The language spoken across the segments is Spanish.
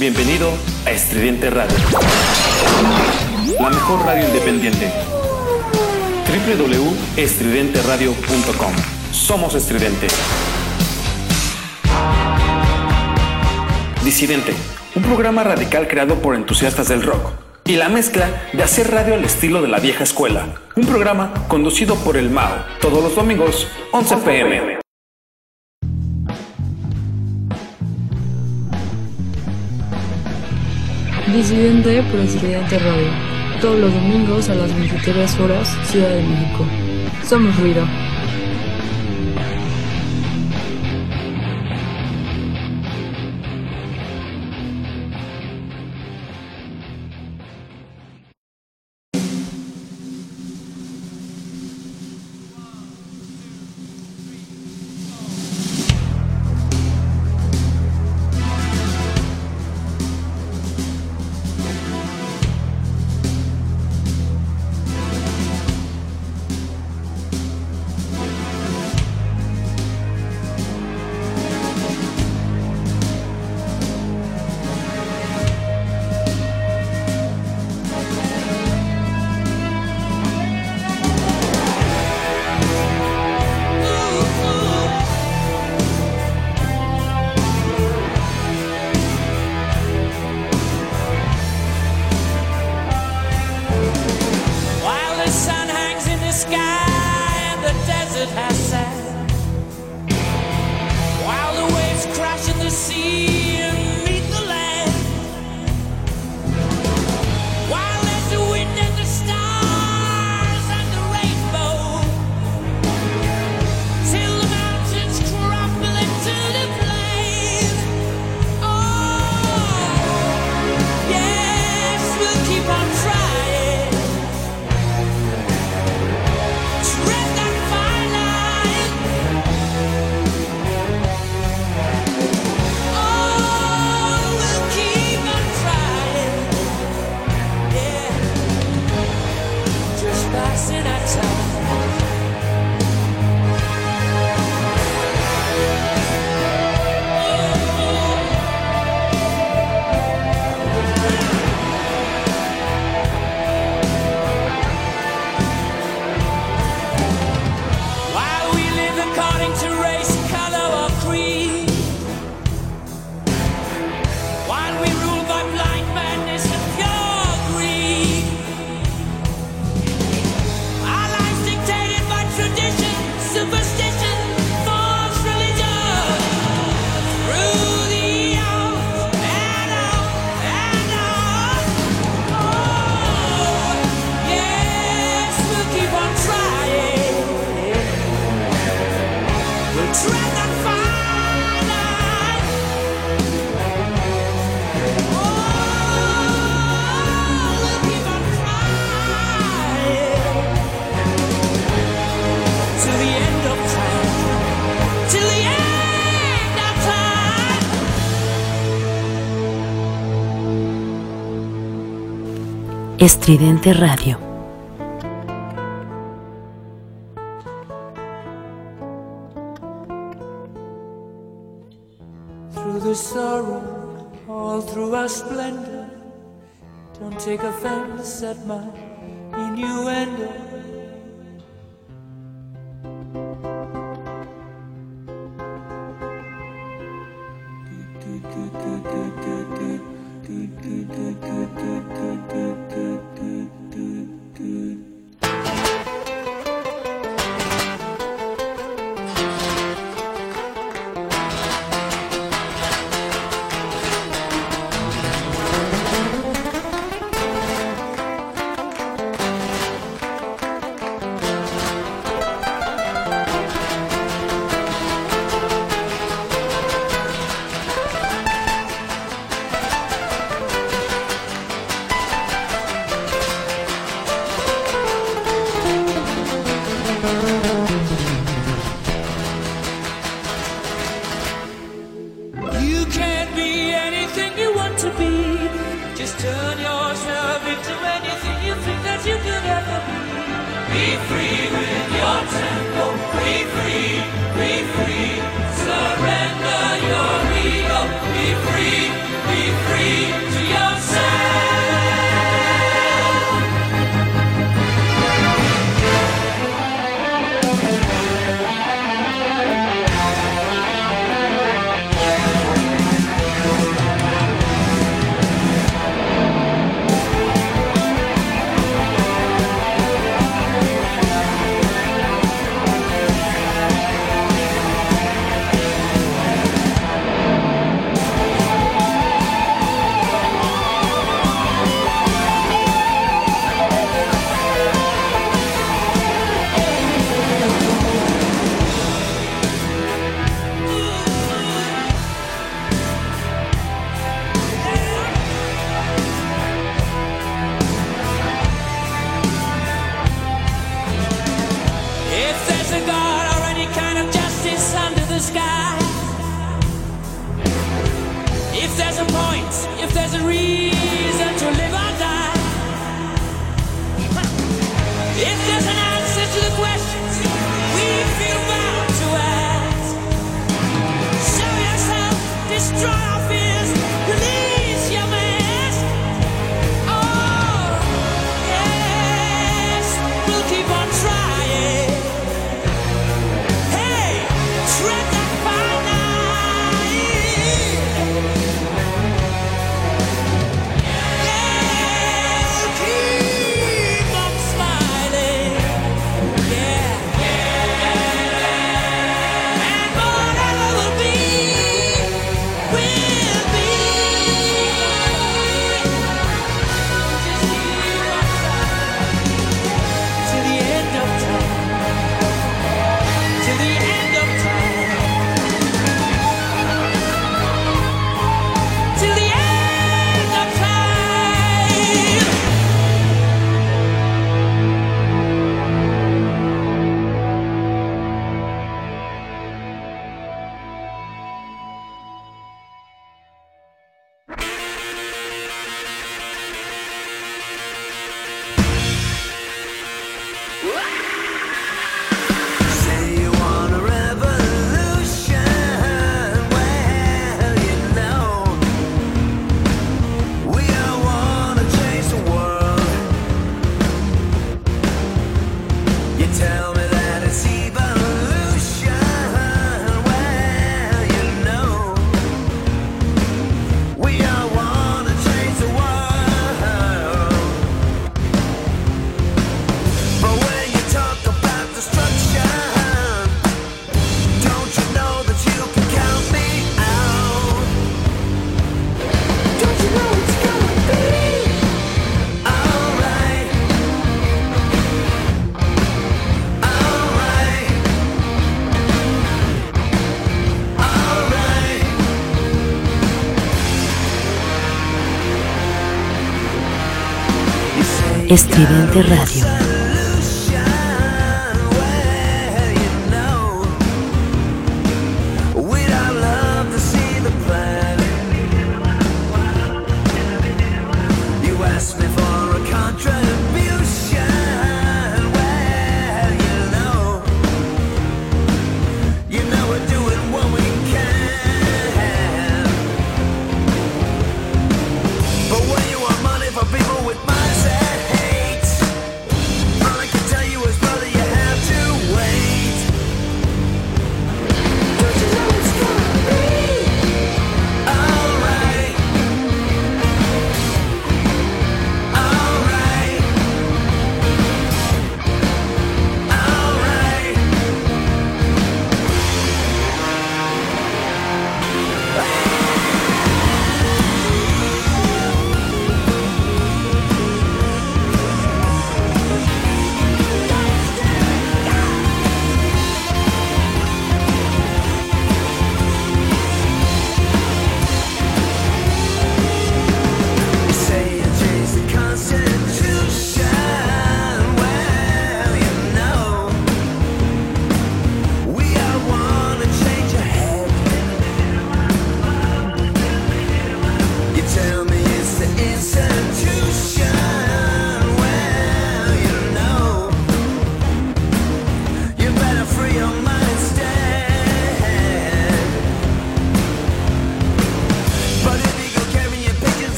Bienvenido a Estridente Radio, la mejor radio independiente. www.estridenteradio.com. Somos Estridente. Disidente, un programa radical creado por entusiastas del rock y la mezcla de hacer radio al estilo de la vieja escuela. Un programa conducido por el Mao, todos los domingos, 11 pm. Disidente por Incidente Radio. Todos los domingos a las 23 horas, Ciudad de México. Somos ruido. Estridente Radio. Through the sorrow, all through our splendor, don't take offense at my innuendo. Estridente Radio.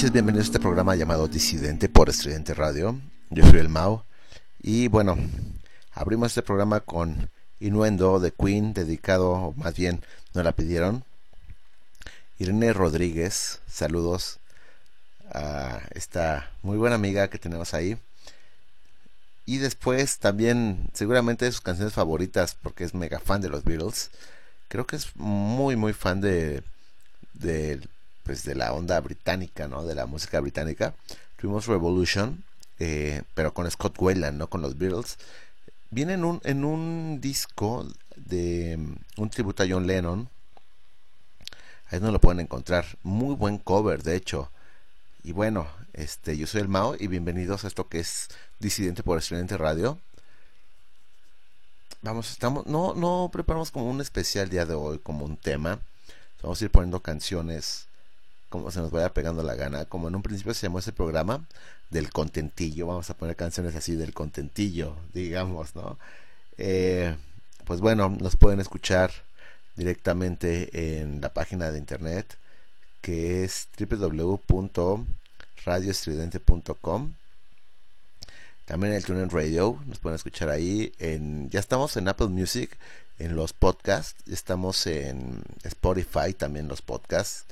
Noches, bienvenidos a este programa llamado Disidente por Estridente Radio. Yo soy el Mao y bueno, abrimos este programa con Innuendo de Queen, dedicado, o más bien, no la pidieron, Irene Rodríguez. Saludos a esta muy buena amiga que tenemos ahí. Y después también seguramente de sus canciones favoritas porque es mega fan de los Beatles. Creo que es muy muy fan de, de pues de la onda británica, ¿no? De la música británica. Tuvimos Revolution, eh, pero con Scott Weiland, no con los Beatles. Viene en un, en un disco de un tributo a John Lennon. Ahí no lo pueden encontrar. Muy buen cover, de hecho. Y bueno, este, yo soy el Mao y bienvenidos a esto que es Disidente por Estudiante Radio. Vamos, estamos, no, no preparamos como un especial día de hoy, como un tema. Vamos a ir poniendo canciones como se nos vaya pegando la gana. Como en un principio se llamó ese programa del contentillo. Vamos a poner canciones así del contentillo, digamos, ¿no? Eh, pues bueno, nos pueden escuchar directamente en la página de internet que es www.radioestridente.com. También el TuneIn Radio, nos pueden escuchar ahí. En, ya estamos en Apple Music, en los podcasts. Estamos en Spotify, también los podcasts.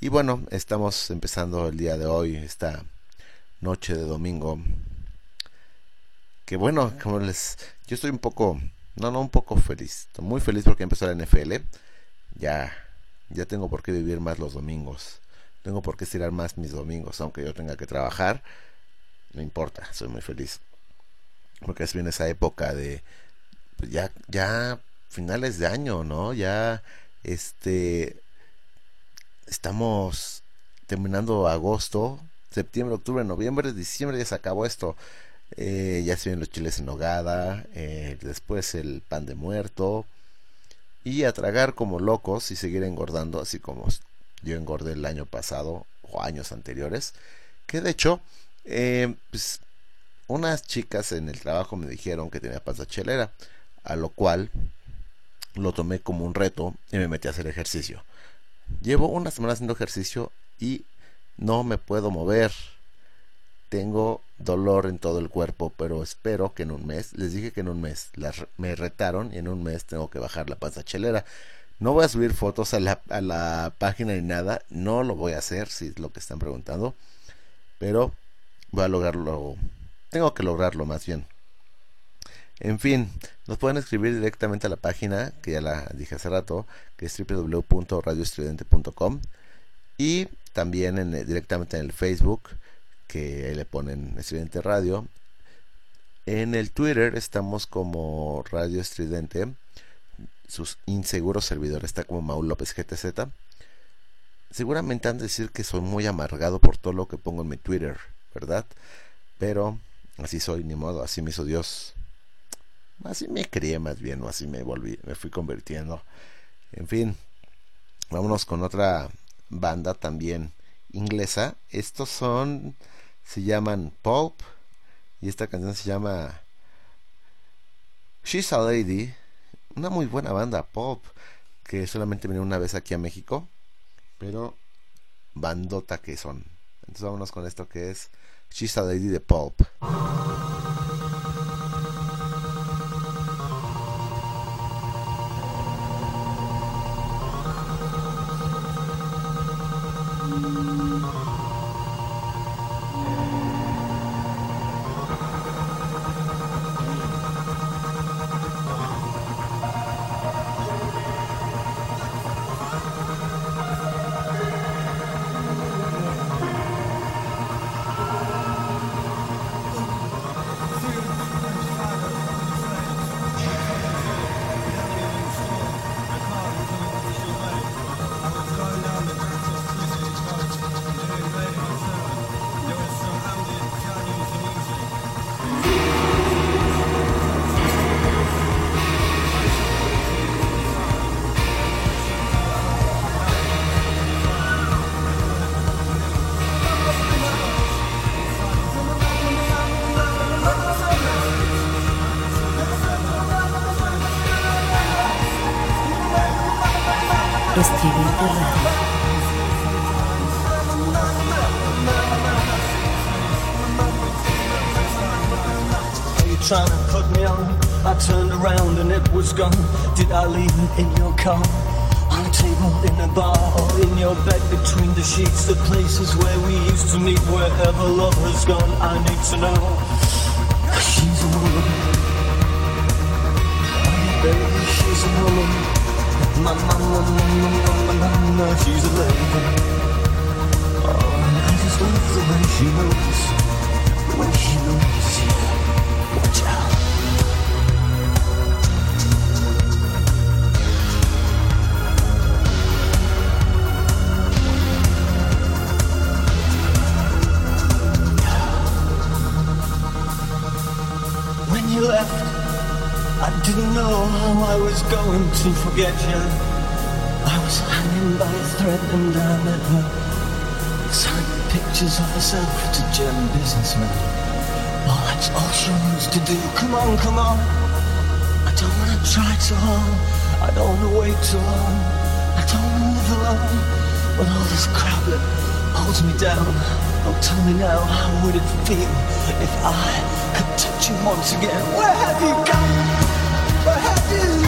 Y bueno, estamos empezando el día de hoy, esta noche de domingo. Que bueno, como les. Yo estoy un poco. No, no, un poco feliz. Estoy muy feliz porque empezó la NFL. Ya ya tengo por qué vivir más los domingos. Tengo por qué estirar más mis domingos, aunque yo tenga que trabajar. No importa, soy muy feliz. Porque es bien esa época de pues ya ya finales de año, ¿no? Ya este estamos terminando agosto, septiembre, octubre, noviembre, diciembre ya se acabó esto. Eh, ya se ven los chiles en nogada, eh, después el pan de muerto, y a tragar como locos y seguir engordando, así como yo engordé el año pasado o años anteriores. Que de hecho, eh, pues, unas chicas en el trabajo me dijeron que tenía panza chelera, a lo cual lo tomé como un reto y me metí a hacer ejercicio. Llevo una semana haciendo ejercicio y no me puedo mover. Tengo dolor en todo el cuerpo, pero espero que en un mes, les dije que en un mes, me retaron y en un mes tengo que bajar la panza chelera. No voy a subir fotos a la, a la página ni nada, no lo voy a hacer si es lo que están preguntando, pero voy a lograrlo, tengo que lograrlo más bien. En fin, nos pueden escribir directamente a la página, que ya la dije hace rato, que es www.radioestudente.com y también en, directamente en el Facebook que le ponen Estridente Radio. En el Twitter estamos como Radio Estridente. Sus inseguros servidores está como Maul López GTZ. Seguramente han de decir que soy muy amargado por todo lo que pongo en mi Twitter, ¿verdad? Pero así soy, ni modo, así me hizo Dios. Así me crié más bien, o así me volví, me fui convirtiendo. En fin, vámonos con otra banda también inglesa. Estos son se llaman Pulp y esta canción se llama She's a Lady, una muy buena banda Pulp que solamente vino una vez aquí a México, pero bandota que son. Entonces vámonos con esto que es She's a Lady de Pulp. It was gone. Did I leave it in your car? On a table in a bar or in your bed between the sheets, the places where we used to meet, wherever love has gone, I need to know. she's a woman. Baby, she's a woman. My mama, mama, mama, mama, she's a lady. Oh, I just love the way she moves, the way she moves. Yeah, was going to forget you. I was hanging by a thread and I met her. Signing pictures of herself to German businessmen. Well, that's all she needs to do. Come on, come on. I don't wanna try too hard. I don't wanna wait too long. I don't wanna live alone with all this crap that holds me down. Oh, tell me now, how would it feel if I could touch you once again? Where have you gone? Where have you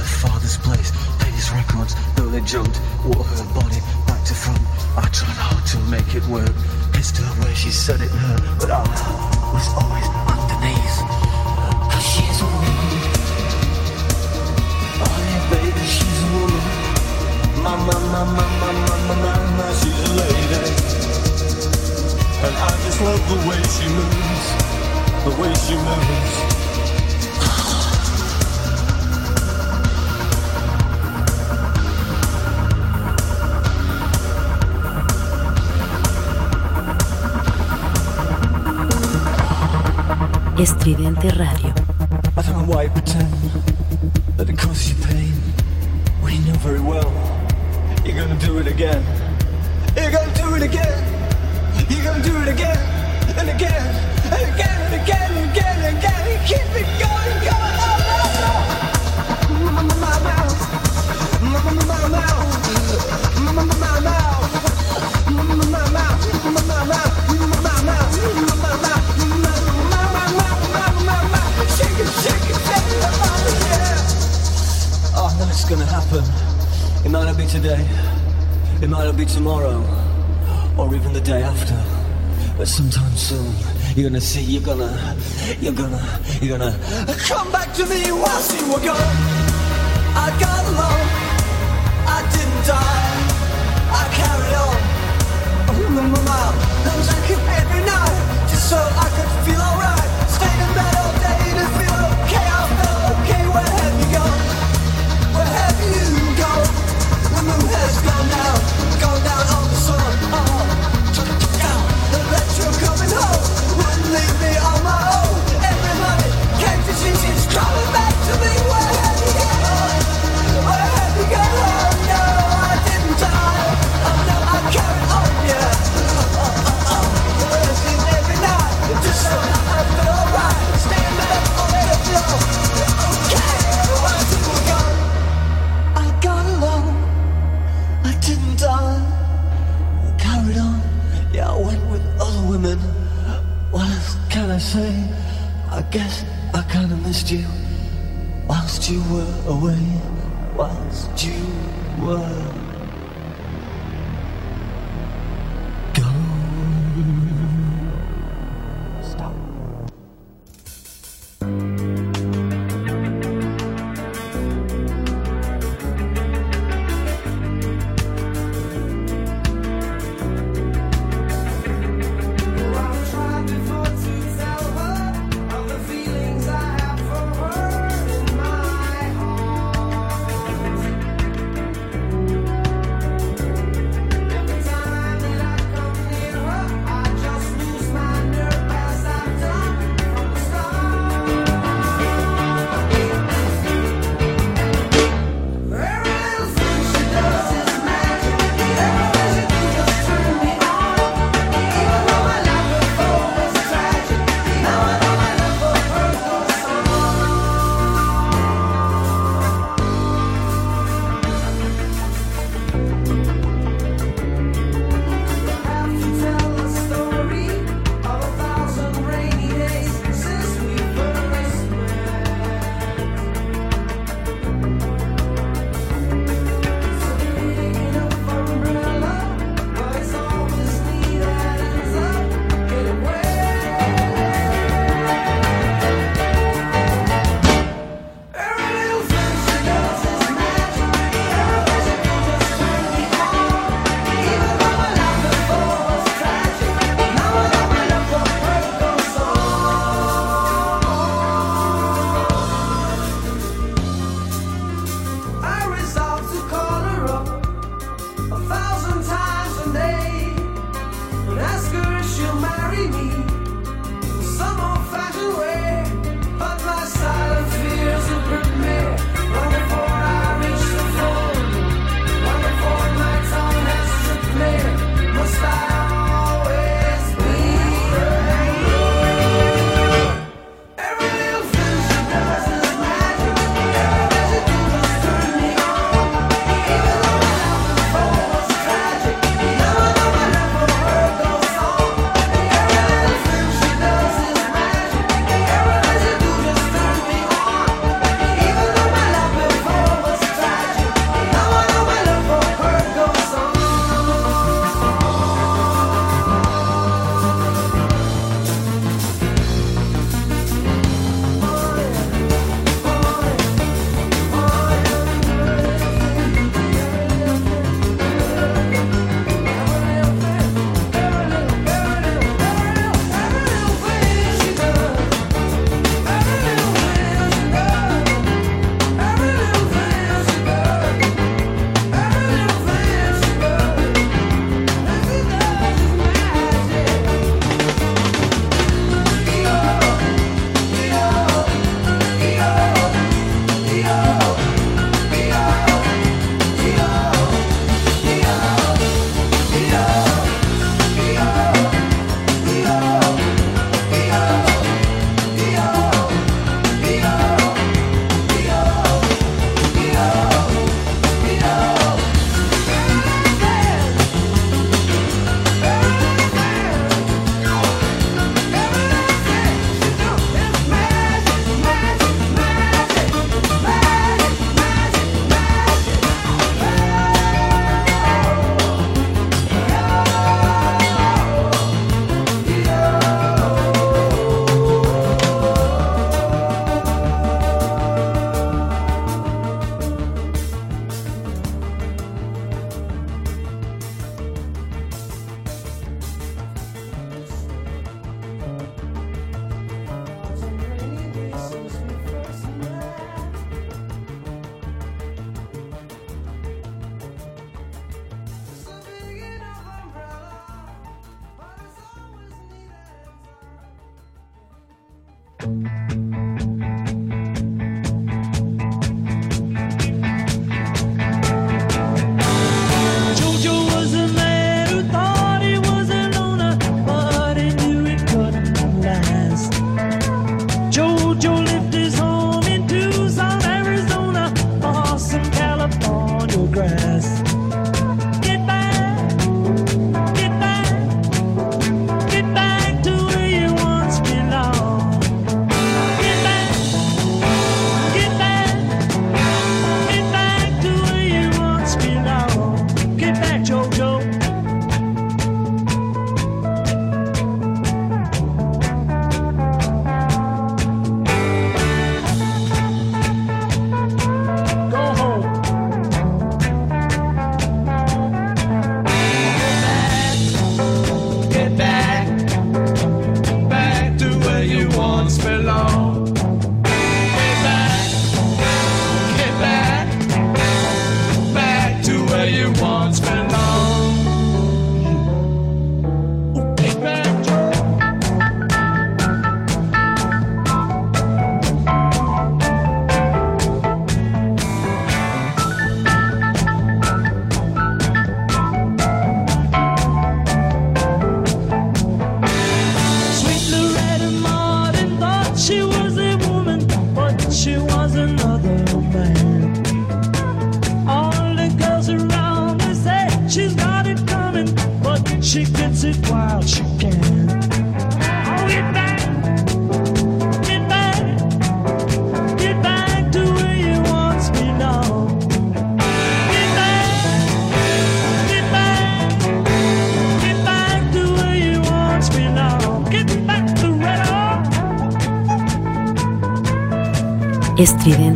joked. Wore her body back to front. I tried hard to make it work. Kissed her where she said it hurt. But I was always underneath. Cause she's a woman. Oh yeah, baby, she's a woman. Mama, mama, mama, mama, mama, she's a lady. And I just love the way she moves, the way she moves. Estridente Radio. I don't know why you pretend that it causes you pain you know very well you're gonna do it again. You're gonna do it again. You're gonna do it again and again and again and again and again and again and keep it going, going. Oh gonna happen. It might not be today. It might not be tomorrow. Or even the day after. But sometime soon, you're gonna see, you're gonna, you're gonna, you're gonna come back to me whilst you were gone.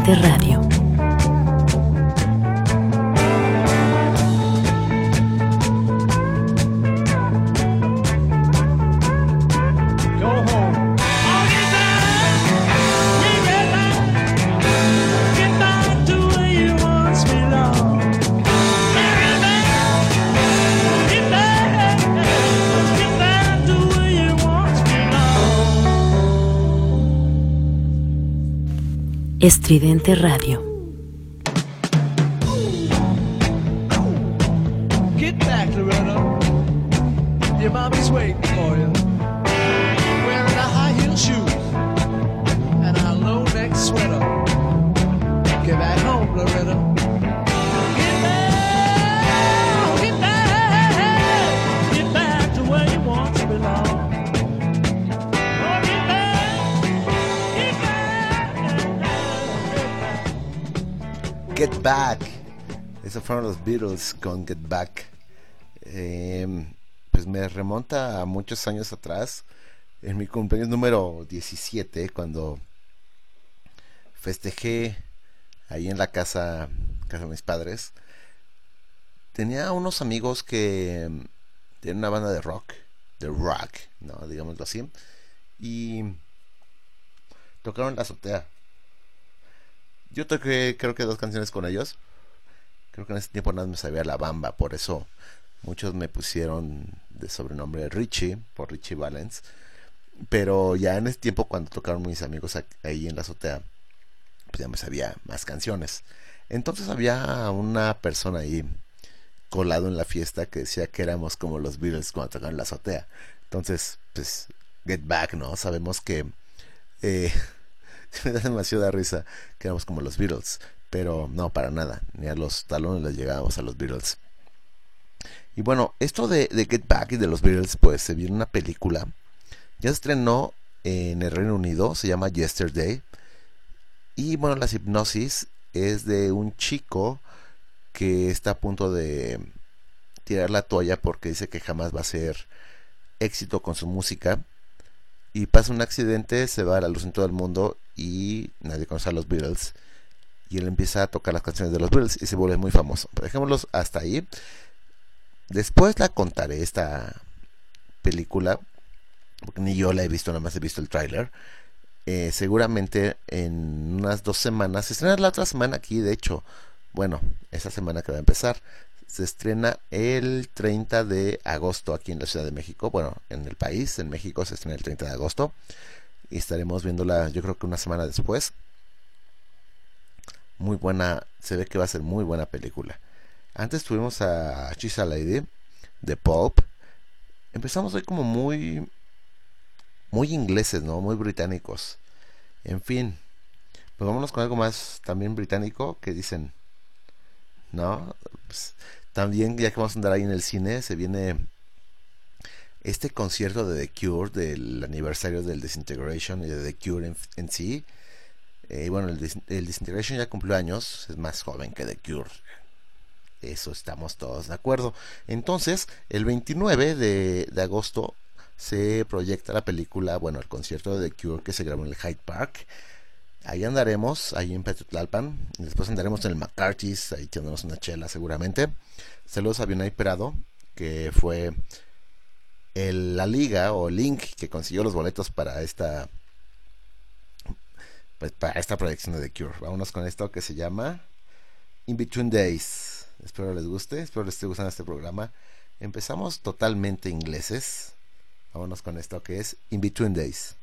Estridente Radio. Estridente Radio. Los Beatles con Get Back. Eh, pues me remonta a muchos años atrás. En mi cumpleaños número 17, cuando festejé ahí en la casa, casa de mis padres. Tenía unos amigos que mm, tenían una banda de rock, de rock, ¿no? Digámoslo así. Y tocaron la azotea. Yo toqué creo que dos canciones con ellos. Creo que en ese tiempo nada me sabía la bamba, por eso muchos me pusieron de sobrenombre Richie, por Richie Valens. Pero ya en ese tiempo cuando tocaron mis amigos ahí en la azotea, pues ya me sabía más canciones. Entonces había una persona ahí colado en la fiesta que decía que éramos como los Beatles cuando tocaban en la azotea. Entonces, pues, get back, ¿no? Sabemos que eh, me da demasiada risa que éramos como los Beatles, pero no, para nada, ni a los talones les llegábamos a los Beatles. Y bueno, esto de, de Get Back y de los Beatles, pues se vio en una película, ya se estrenó en el Reino Unido, se llama Yesterday, y bueno, la hipnosis es de un chico que está a punto de tirar la toalla porque dice que jamás va a ser éxito con su música y pasa un accidente, se va a la luz en todo el mundo y nadie conoce a los Beatles. Y él empieza a tocar las canciones de los Beatles y se vuelve muy famoso. Pero dejémoslos hasta ahí. Después la contaré esta película, porque ni yo la he visto, nada más he visto el tráiler. Eh, seguramente en unas dos semanas, se estrena la otra semana aquí, de hecho, bueno, esa semana que va a empezar, se estrena el 30 de agosto aquí en la Ciudad de México, bueno, en el país, en México se estrena el 30 de agosto. y estaremos viéndola yo creo que una semana después. Muy buena, se ve que va a ser muy buena película. Antes tuvimos a She's a Lady de Pulp. Empezamos hoy como muy muy ingleses, ¿no? Muy británicos. En fin, pues vámonos con algo más también británico que dicen, ¿no? Pues, también ya que vamos a andar ahí en el cine, se viene este concierto de The Cure del aniversario del Disintegration y de The Cure en, sí. Eh, bueno, el, Disintegration ya cumplió años, es más joven que The Cure. Eso estamos todos de acuerdo. Entonces, el 29 de, agosto se proyecta la película, bueno, el concierto de The Cure que se grabó en el Hyde Park. Ahí andaremos, ahí en Petutlalpan. Después andaremos en el McCarthy's, ahí tendremos una chela seguramente. Saludos a Binay Perado, que fue la liga o link que consiguió los boletos para esta pues, para esta proyección de Cure. Vámonos con esto que se llama In Between Days. Espero les guste, espero les esté gustando este programa. Empezamos totalmente ingleses. Vámonos con esto que es In Between Days.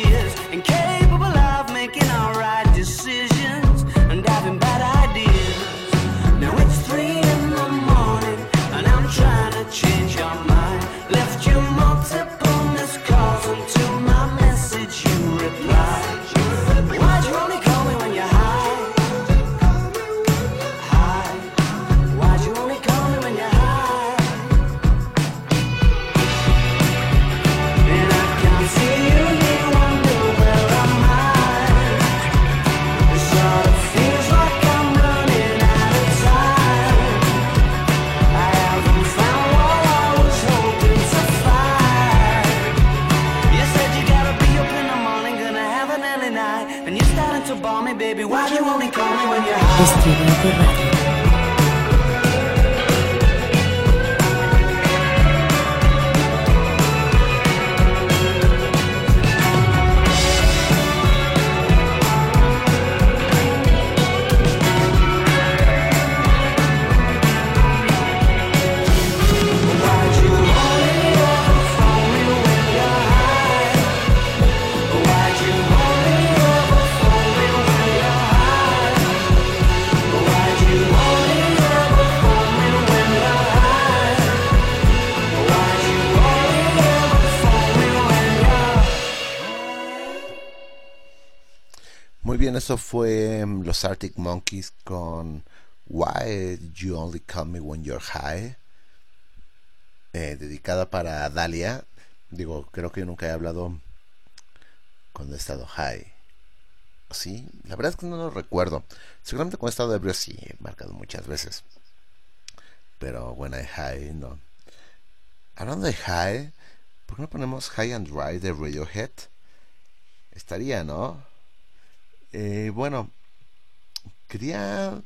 Get Estridente Radio. Why'd eso fue mm, los Arctic Monkeys con Why You Only Call Me When You're High, eh, dedicada para Dalia. Digo, creo que yo nunca he hablado cuando he estado high. Sí, la verdad es que no lo recuerdo. Seguramente cuando he estado ebrio sí, he marcado muchas veces. Pero I high, no. Hablando de high, ¿por qué no ponemos High and Dry de Radiohead? Estaría, ¿no? Eh, bueno, quería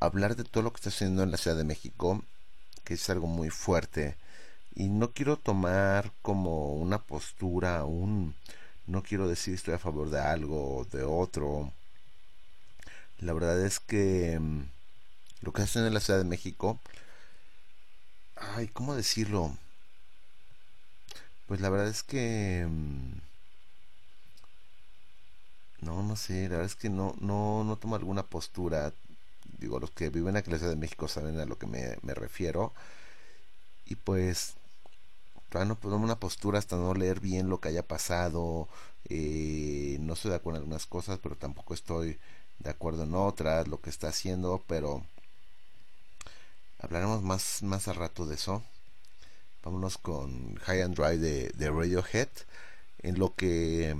hablar de todo lo que está sucediendo en la Ciudad de México, que es algo muy fuerte. Y no quiero tomar como una postura, un... No quiero decir estoy a favor de algo o de otro. La verdad es que mm, lo que está sucediendo en la Ciudad de México... Ay, ¿cómo decirlo? Pues la verdad es que... no, no sé, la verdad es que no, no, no tomo alguna postura. Digo, los que viven aquí en la Ciudad de México saben a lo que me, me refiero. Y pues, todavía no tomo una postura hasta no leer bien lo que haya pasado. Eh, no estoy de acuerdo en algunas cosas, pero tampoco estoy de acuerdo en otras, lo que está haciendo, pero hablaremos más, más a rato de eso. Vámonos con High and Dry de, de Radiohead, en lo que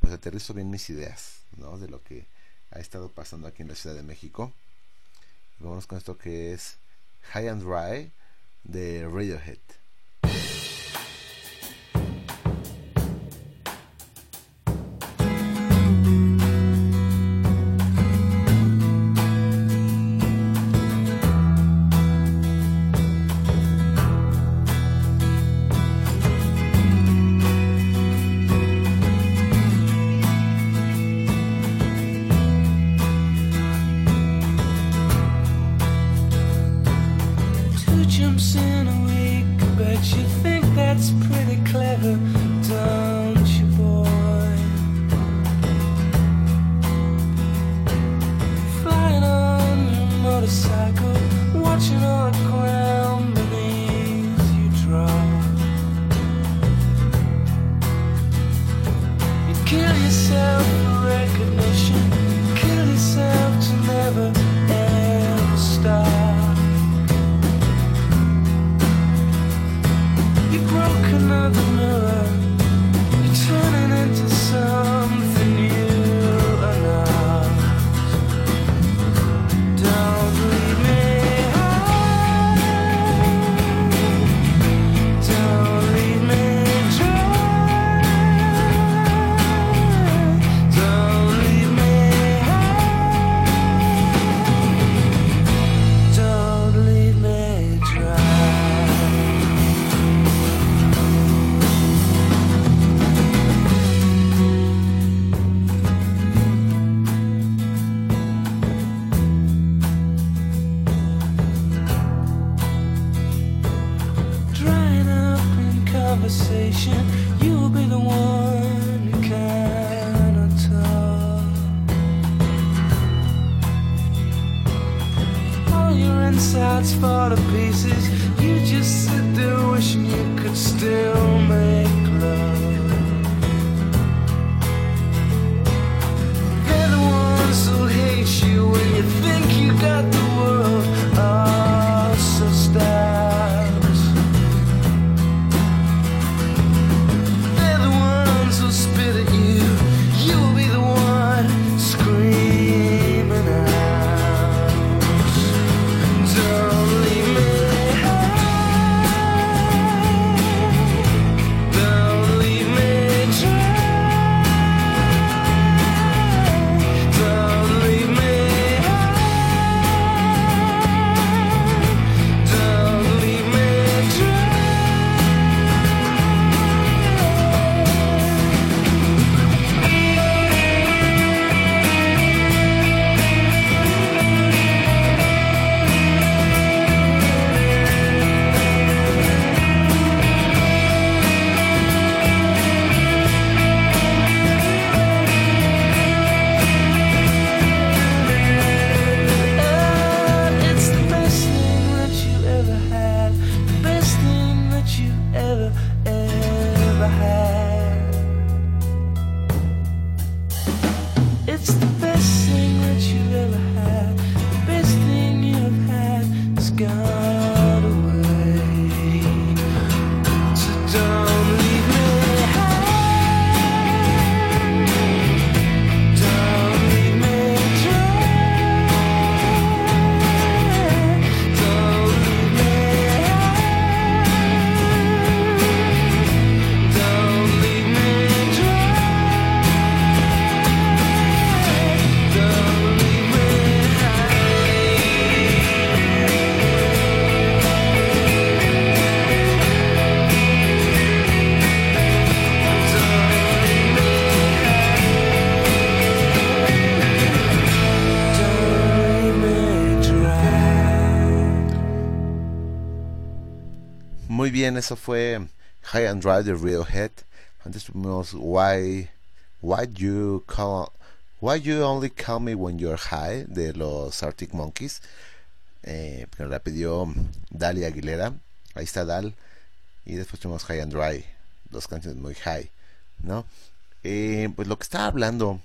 pues aterrizo bien mis ideas, ¿no? De lo que ha estado pasando aquí en la Ciudad de México. Vámonos con esto que es High and Dry de Radiohead. Eso fue High and Dry de Radiohead. Antes tuvimos Why Why You Call Why You Only Call Me When You're High de los Arctic Monkeys. Eh, la pidió Dalia Aguilera. Ahí está Dal. Y después tuvimos High and Dry. Dos canciones muy high. ¿No? Eh, pues lo que está hablando.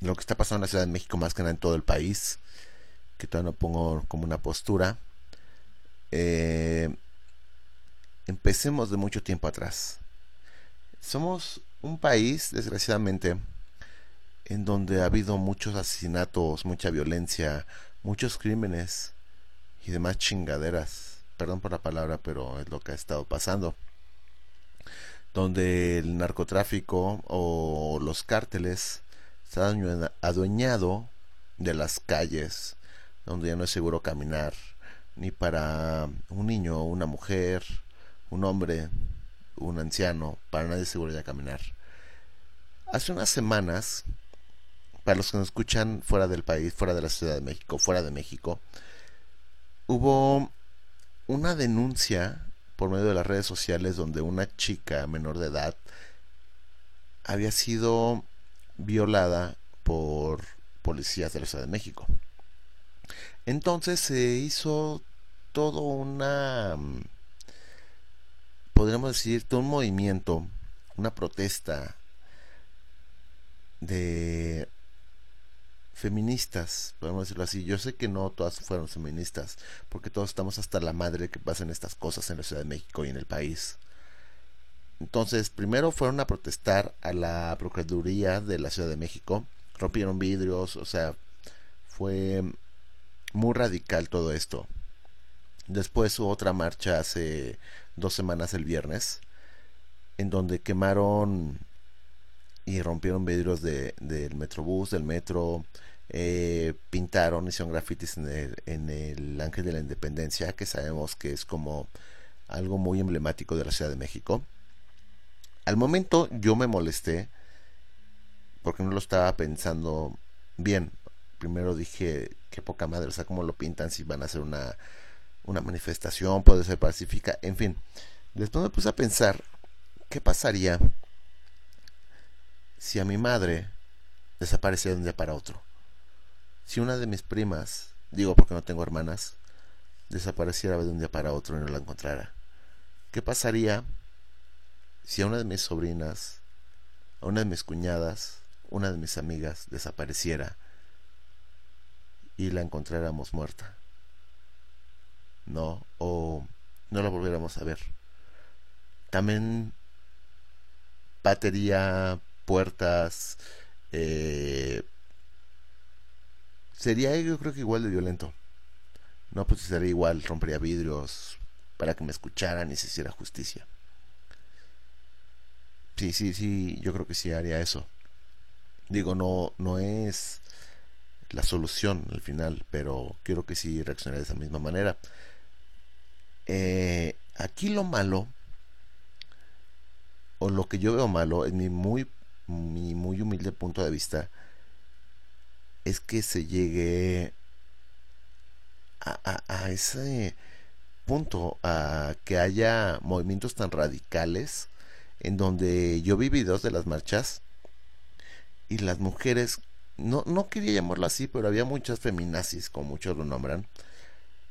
Lo que está pasando en la Ciudad de México, más que nada en todo el país. Que todavía no pongo como una postura. Eh, empecemos de mucho tiempo atrás. Somos un país, desgraciadamente, en donde ha habido muchos asesinatos, mucha violencia, muchos crímenes y demás chingaderas. Perdón por la palabra, pero es lo que ha estado pasando. Donde el narcotráfico o los cárteles se han adueña- adueñado de las calles, donde ya no es seguro caminar, ni para un niño, una mujer, un hombre, un anciano, para nadie es seguro ya caminar. Hace unas semanas, para los que nos escuchan fuera del país, fuera de la Ciudad de México, fuera de México, hubo una denuncia por medio de las redes sociales donde una chica menor de edad había sido violada por policías de la Ciudad de México. Entonces se hizo todo una, mm, podríamos decir, todo un movimiento, una protesta de feministas, podemos decirlo así. Yo sé que no todas fueron feministas, porque todos estamos hasta la madre que pasen estas cosas en la Ciudad de México y en el país. Entonces, primero fueron a protestar a la Procuraduría de la Ciudad de México, rompieron vidrios, o sea, fue muy radical todo esto. Después hubo otra marcha hace dos semanas el viernes, en donde quemaron y rompieron vidrios de, del metrobús, del metro, eh, pintaron, hicieron grafitis en el, en el Ángel de la Independencia, que sabemos que es como algo muy emblemático de la Ciudad de México. Al momento yo me molesté porque no lo estaba pensando bien. Primero dije, qué poca madre, o sea, cómo lo pintan si van a hacer una, una manifestación, puede ser pacífica, en fin. Después me puse a pensar, ¿qué pasaría si a mi madre desapareciera de un día para otro? Si una de mis primas, digo porque no tengo hermanas, desapareciera de un día para otro y no la encontrara. ¿Qué pasaría si a una de mis sobrinas, a una de mis cuñadas, una de mis amigas desapareciera y la encontráramos muerta? ¿No? O no la volviéramos a ver. También batería, puertas, eh, sería yo creo que igual de violento. No, pues sería igual, rompería vidrios para que me escucharan y se hiciera justicia. Sí, sí, sí, yo creo que sí haría eso. Digo, no, no es la solución al final, pero quiero que sí reaccionaría de esa misma manera. Eh, aquí lo malo, o lo que yo veo malo, en mi muy, mi muy humilde punto de vista, es que se llegue a, a, ese punto, a que haya movimientos tan radicales, en donde yo vi videos de las marchas y las mujeres, no, no quería llamarlo así, pero había muchas feminazis, como muchos lo nombran,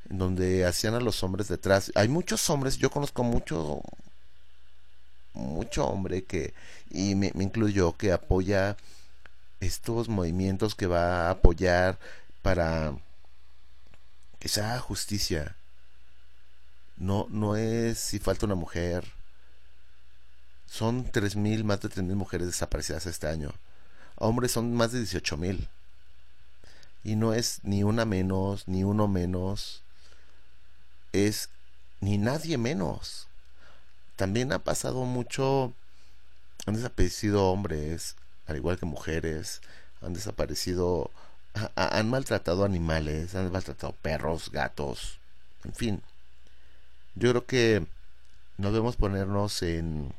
donde hacían a los hombres detrás. Hay muchos hombres, yo conozco mucho, mucho hombre que, y me, incluyo, que apoya estos movimientos que va a apoyar para que se haga justicia. No, no es si falta una mujer. Son 3.000, más de 3.000 mujeres desaparecidas este año. Hombres son más de 18.000. Y no es ni una menos, ni uno menos. Es ni nadie menos. También ha pasado mucho. Han desaparecido hombres, al igual que mujeres, han desaparecido, han maltratado animales, han maltratado perros, gatos, en fin. Yo creo que no debemos ponernos en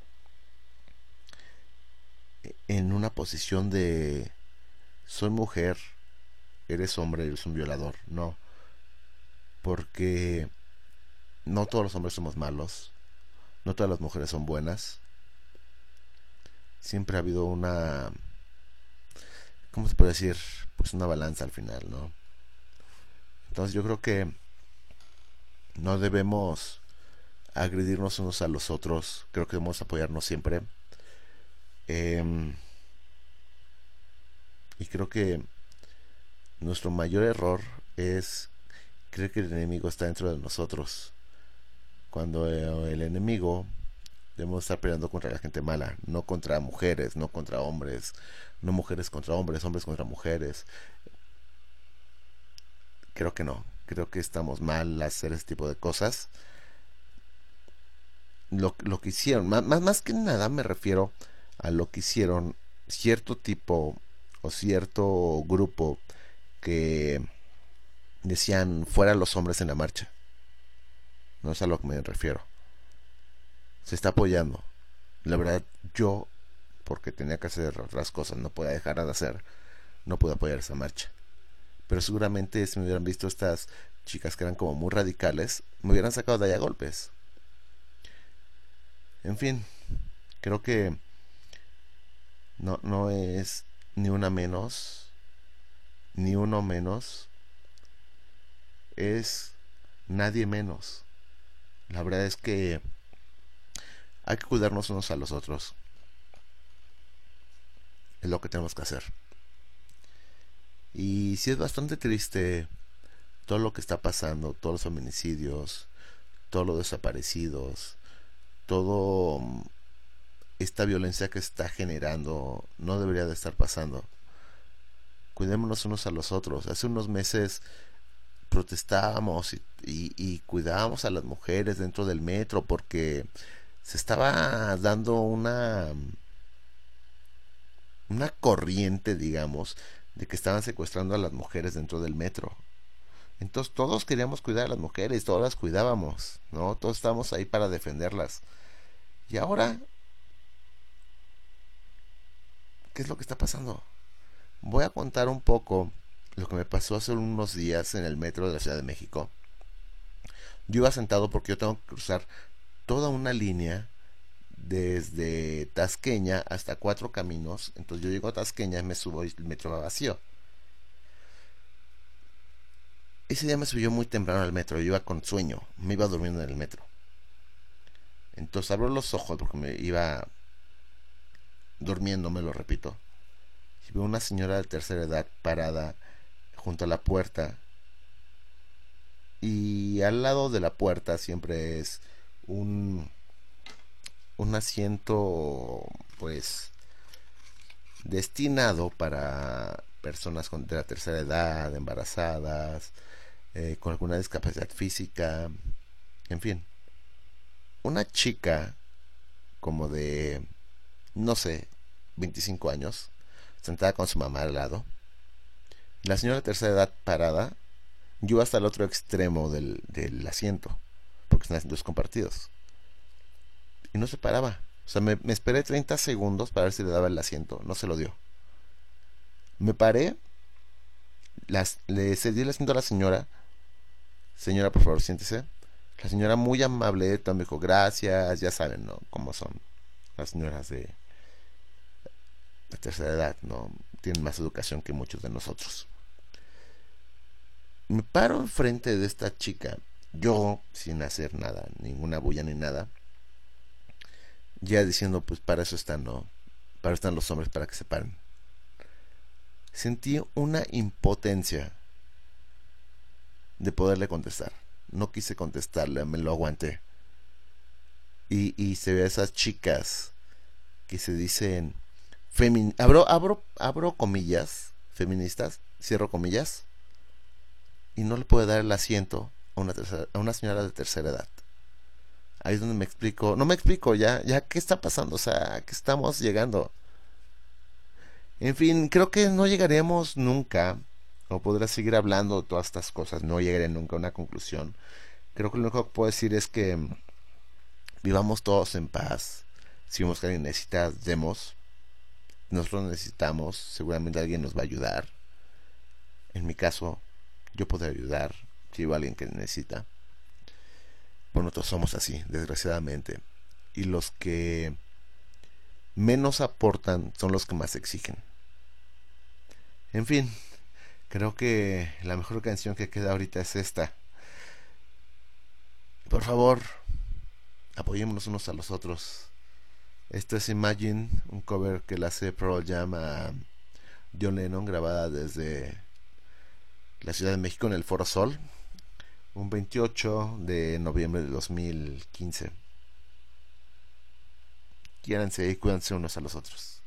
en una posición de soy mujer, eres hombre, eres un violador, no. Porque no todos los hombres somos malos, no todas las mujeres son buenas siempre ha habido una, ¿cómo se puede decir? Pues una balanza al final, ¿no? Entonces yo creo que no debemos agredirnos unos a los otros, creo que debemos apoyarnos siempre. Em, y creo que nuestro mayor error es creer que el enemigo está dentro de nosotros. Cuando el enemigo debemos estar peleando contra la gente mala, no contra mujeres, no contra hombres, no mujeres contra hombres, hombres contra mujeres. Creo que no, creo que estamos mal hacer ese tipo de cosas. Lo, lo que hicieron, más, más que nada me refiero a lo que hicieron cierto tipo o cierto grupo que decían fuera los hombres en la marcha. No es a lo que me refiero se está apoyando. La verdad, yo, porque tenía que hacer otras cosas, no podía dejar de hacer, no pude apoyar esa marcha. Pero seguramente si me hubieran visto estas chicas que eran como muy radicales, me hubieran sacado de allá golpes. En fin, creo que no, no es ni una menos, ni uno menos, es nadie menos. La verdad es que hay que cuidarnos unos a los otros. Es lo que tenemos que hacer. Y si es bastante triste todo lo que está pasando, todos los feminicidios, todos los desaparecidos, todo mm, esta violencia que está generando no debería de estar pasando. Cuidémonos unos a los otros. Hace unos meses protestábamos y, cuidábamos a las mujeres dentro del metro porque se estaba dando una una corriente, digamos, de que estaban secuestrando a las mujeres dentro del metro. Entonces todos queríamos cuidar a las mujeres, todas las cuidábamos, ¿no? Todos estábamos ahí para defenderlas. Y ahora, ¿qué es lo que está pasando? Voy a contar un poco lo que me pasó hace unos días en el metro de la Ciudad de México. Yo iba sentado porque yo tengo que cruzar toda una línea desde Tasqueña hasta Cuatro Caminos. Entonces yo llego a Tasqueña, me subo y el metro va vacío. Ese día me subió muy temprano al metro, yo iba con sueño, me iba durmiendo en el metro. Entonces abro los ojos porque me iba durmiendo, me lo repito. Y veo una señora de tercera edad parada junto a la puerta. Y al lado de la puerta siempre es un un asiento pues destinado para personas con, de la tercera edad, embarazadas, eh, con alguna discapacidad física, en fin. Una chica como de, no sé, 25 años, sentada con su mamá al lado. La señora de tercera edad parada, yo hasta el otro extremo del, asiento, porque son asientos compartidos y no se paraba. O sea, me, esperé 30 segundos para ver si le daba el asiento. No se lo dio. Me paré. Le cedí el asiento a la señora. Señora, por favor, siéntese. La señora muy amable me dijo, gracias. Ya saben, ¿no? Cómo son las señoras de la tercera edad, ¿no? Tienen más educación que muchos de nosotros. Me paro enfrente de esta chica. Yo, sin hacer nada, ninguna bulla ni nada ya diciendo, pues para eso están, ¿no? Para están los hombres, para que se paren. Sentí una impotencia de poderle contestar. No quise contestarle, me lo aguanté. Y, y se ve a esas chicas que se dicen femin abro, abro, abro comillas, feministas, cierro comillas, y no le puede dar el asiento a una, tercera, a una señora de tercera edad ahí es donde me explico, no me explico ya, ya qué está pasando, o sea, que estamos llegando. En fin, creo que no llegaremos nunca, o podré seguir hablando de todas estas cosas, no llegaré nunca a una conclusión. Creo que lo único que puedo decir es que vivamos todos en paz. Si vemos que alguien necesita, demos. Nosotros necesitamos, seguramente alguien nos va a ayudar. En mi caso, yo podré ayudar si a alguien que necesita. Bueno, nosotros somos así, desgraciadamente. Y los que menos aportan son los que más exigen. En fin, creo que la mejor canción que queda ahorita es esta. Por favor, apoyémonos unos a los otros. Esto es Imagine, un cover que la hace Pearl Jam John Lennon, grabada desde la Ciudad de México en el Foro Sol un 28 de noviembre de 2015. Quiéranse y cuídense unos a los otros.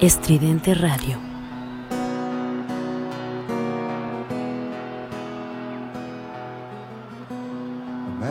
Estridente Radio.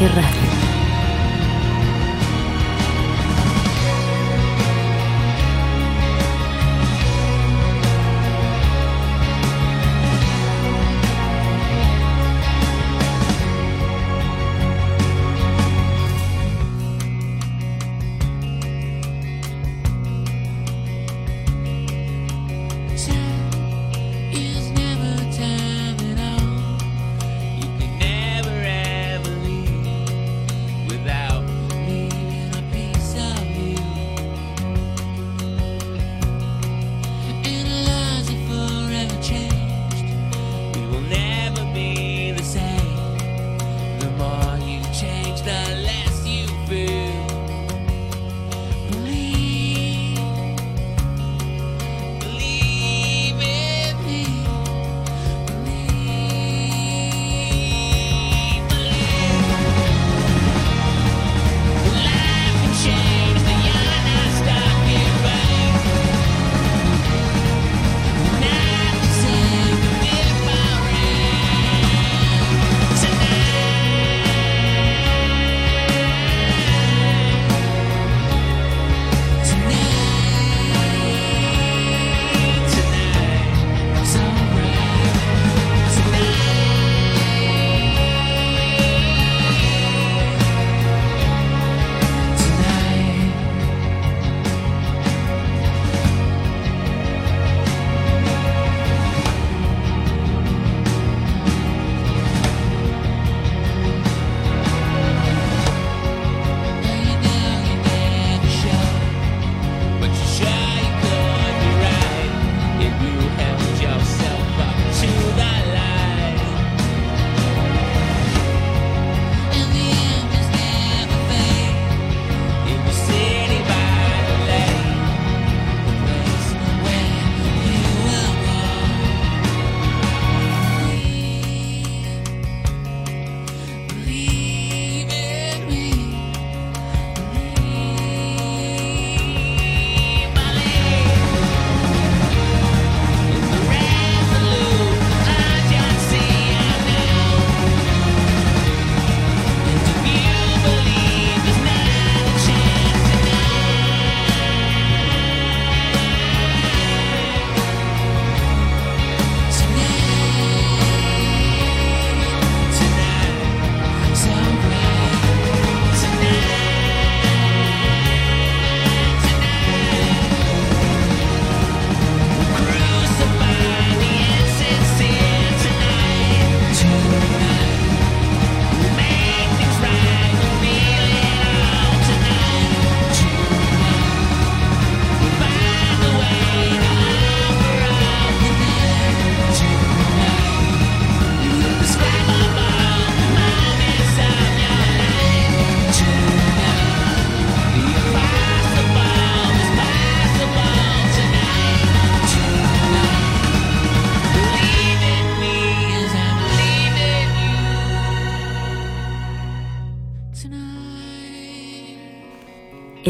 Estridente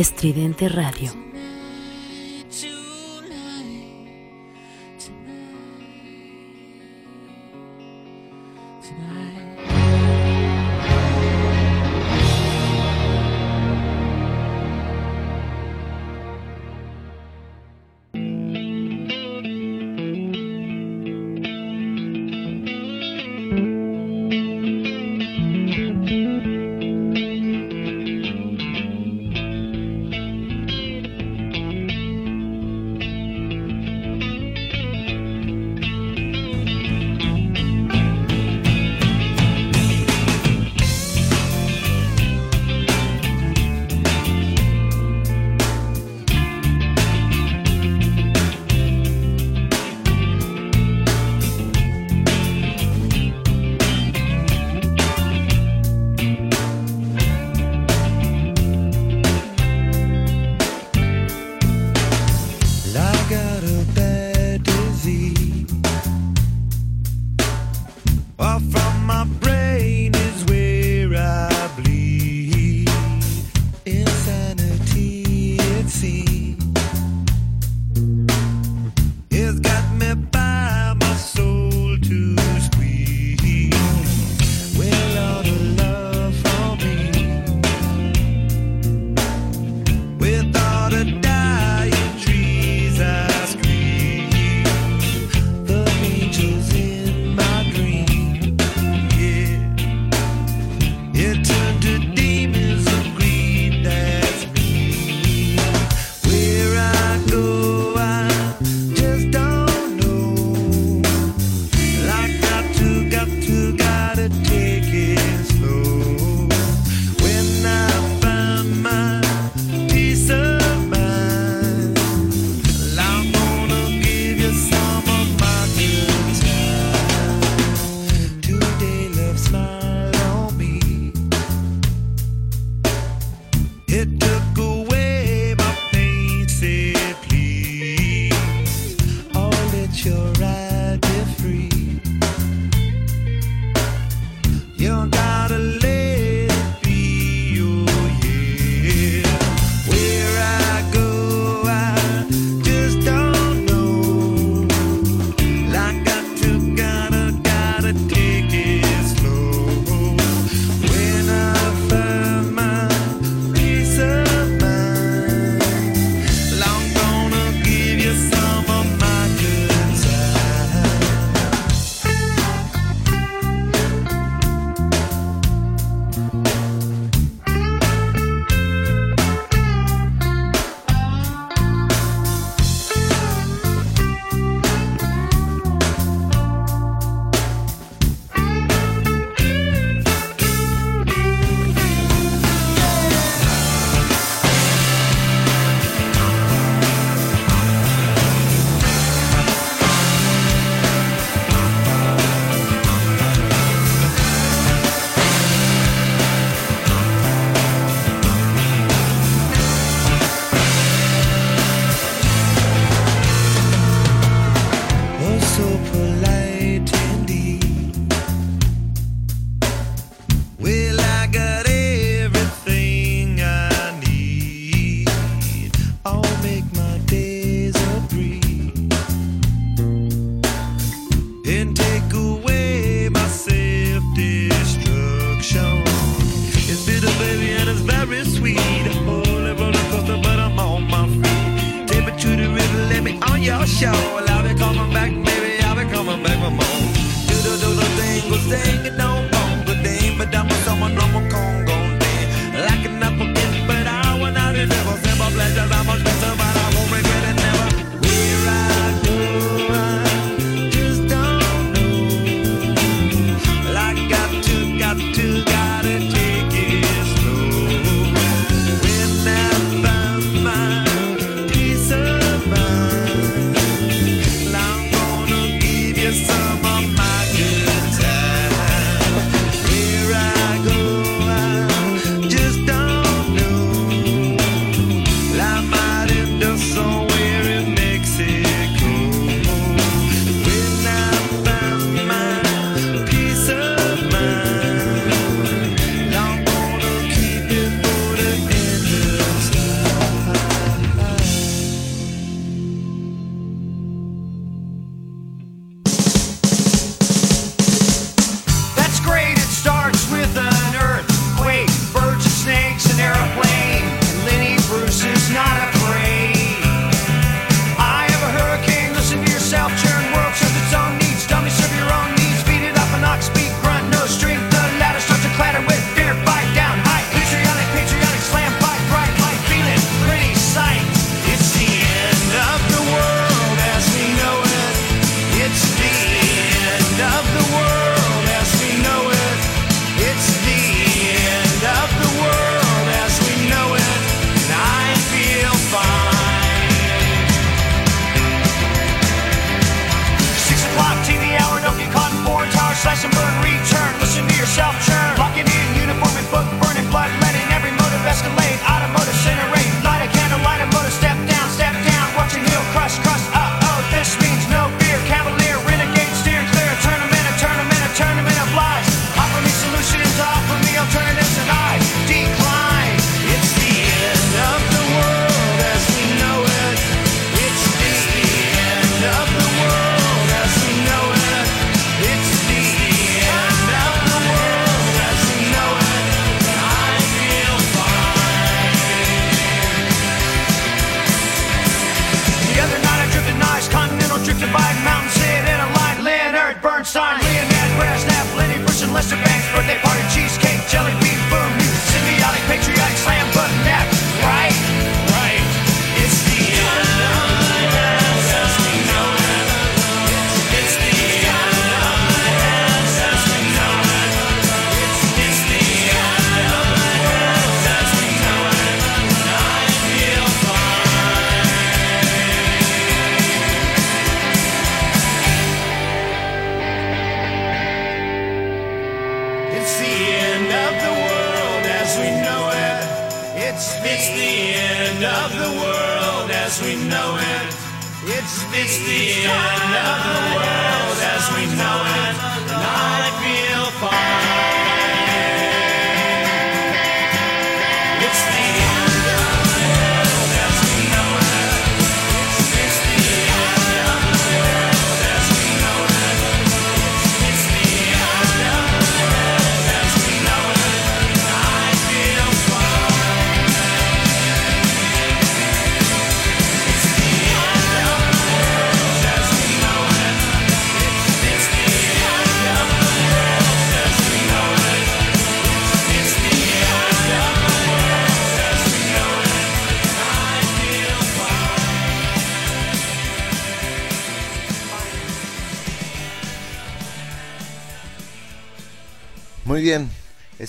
Estridente Radio.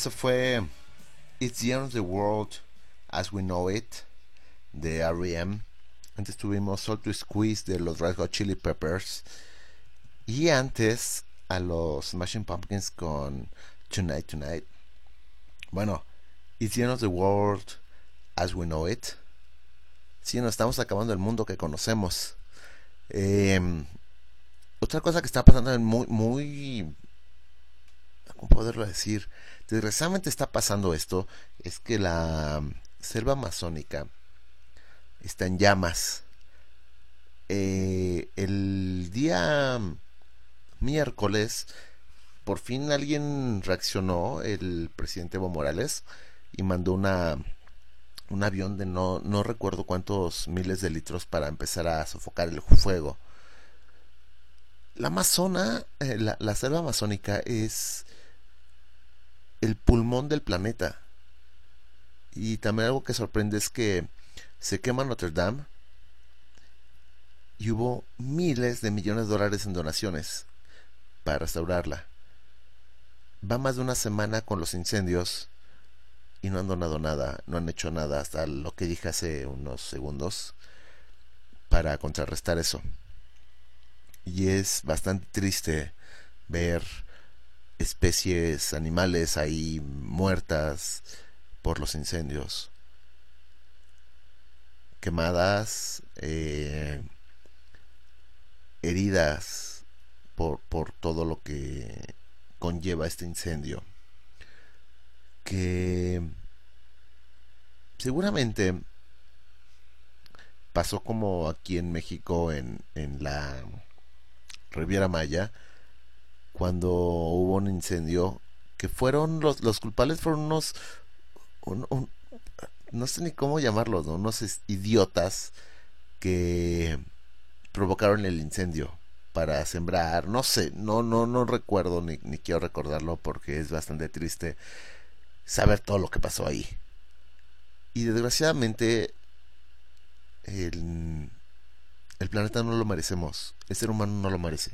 Eso fue It's the End of the World as We Know It de R.E.M. Antes tuvimos Salt to Squeeze de los Red Hot Chili Peppers. Y antes a los Smashing Pumpkins con Tonight Tonight. Bueno, It's the End of the World as We Know It. Sí, nos estamos acabando el mundo que conocemos. Em, otra cosa que está pasando muy, muy ¿cómo poderlo decir? Desgraciadamente está pasando esto, es que la selva amazónica está en llamas. Eh, el día miércoles, por fin alguien reaccionó, el presidente Evo Morales, y mandó una un avión de no, no recuerdo cuántos miles de litros para empezar a sofocar el fuego. La Amazona, eh, la selva amazónica es el pulmón del planeta. Y también algo que sorprende es que se quema Notre Dame y hubo miles de millones de dólares en donaciones para restaurarla. Va más de una semana con los incendios y no han donado nada, no han hecho nada hasta lo que dije hace unos segundos para contrarrestar eso. Y es bastante triste ver especies animales ahí muertas por los incendios, quemadas, eh, heridas por, por todo lo que conlleva este incendio, que seguramente pasó como aquí en México en, en la Riviera Maya, cuando hubo un incendio que fueron los, los culpables fueron unos un- un- no sé ni cómo llamarlos ¿no? unos idiotas que provocaron el incendio para sembrar no sé no no no recuerdo ni, ni quiero recordarlo porque es bastante triste saber todo lo que pasó ahí y desgraciadamente el, el planeta no lo merecemos el ser humano no lo merece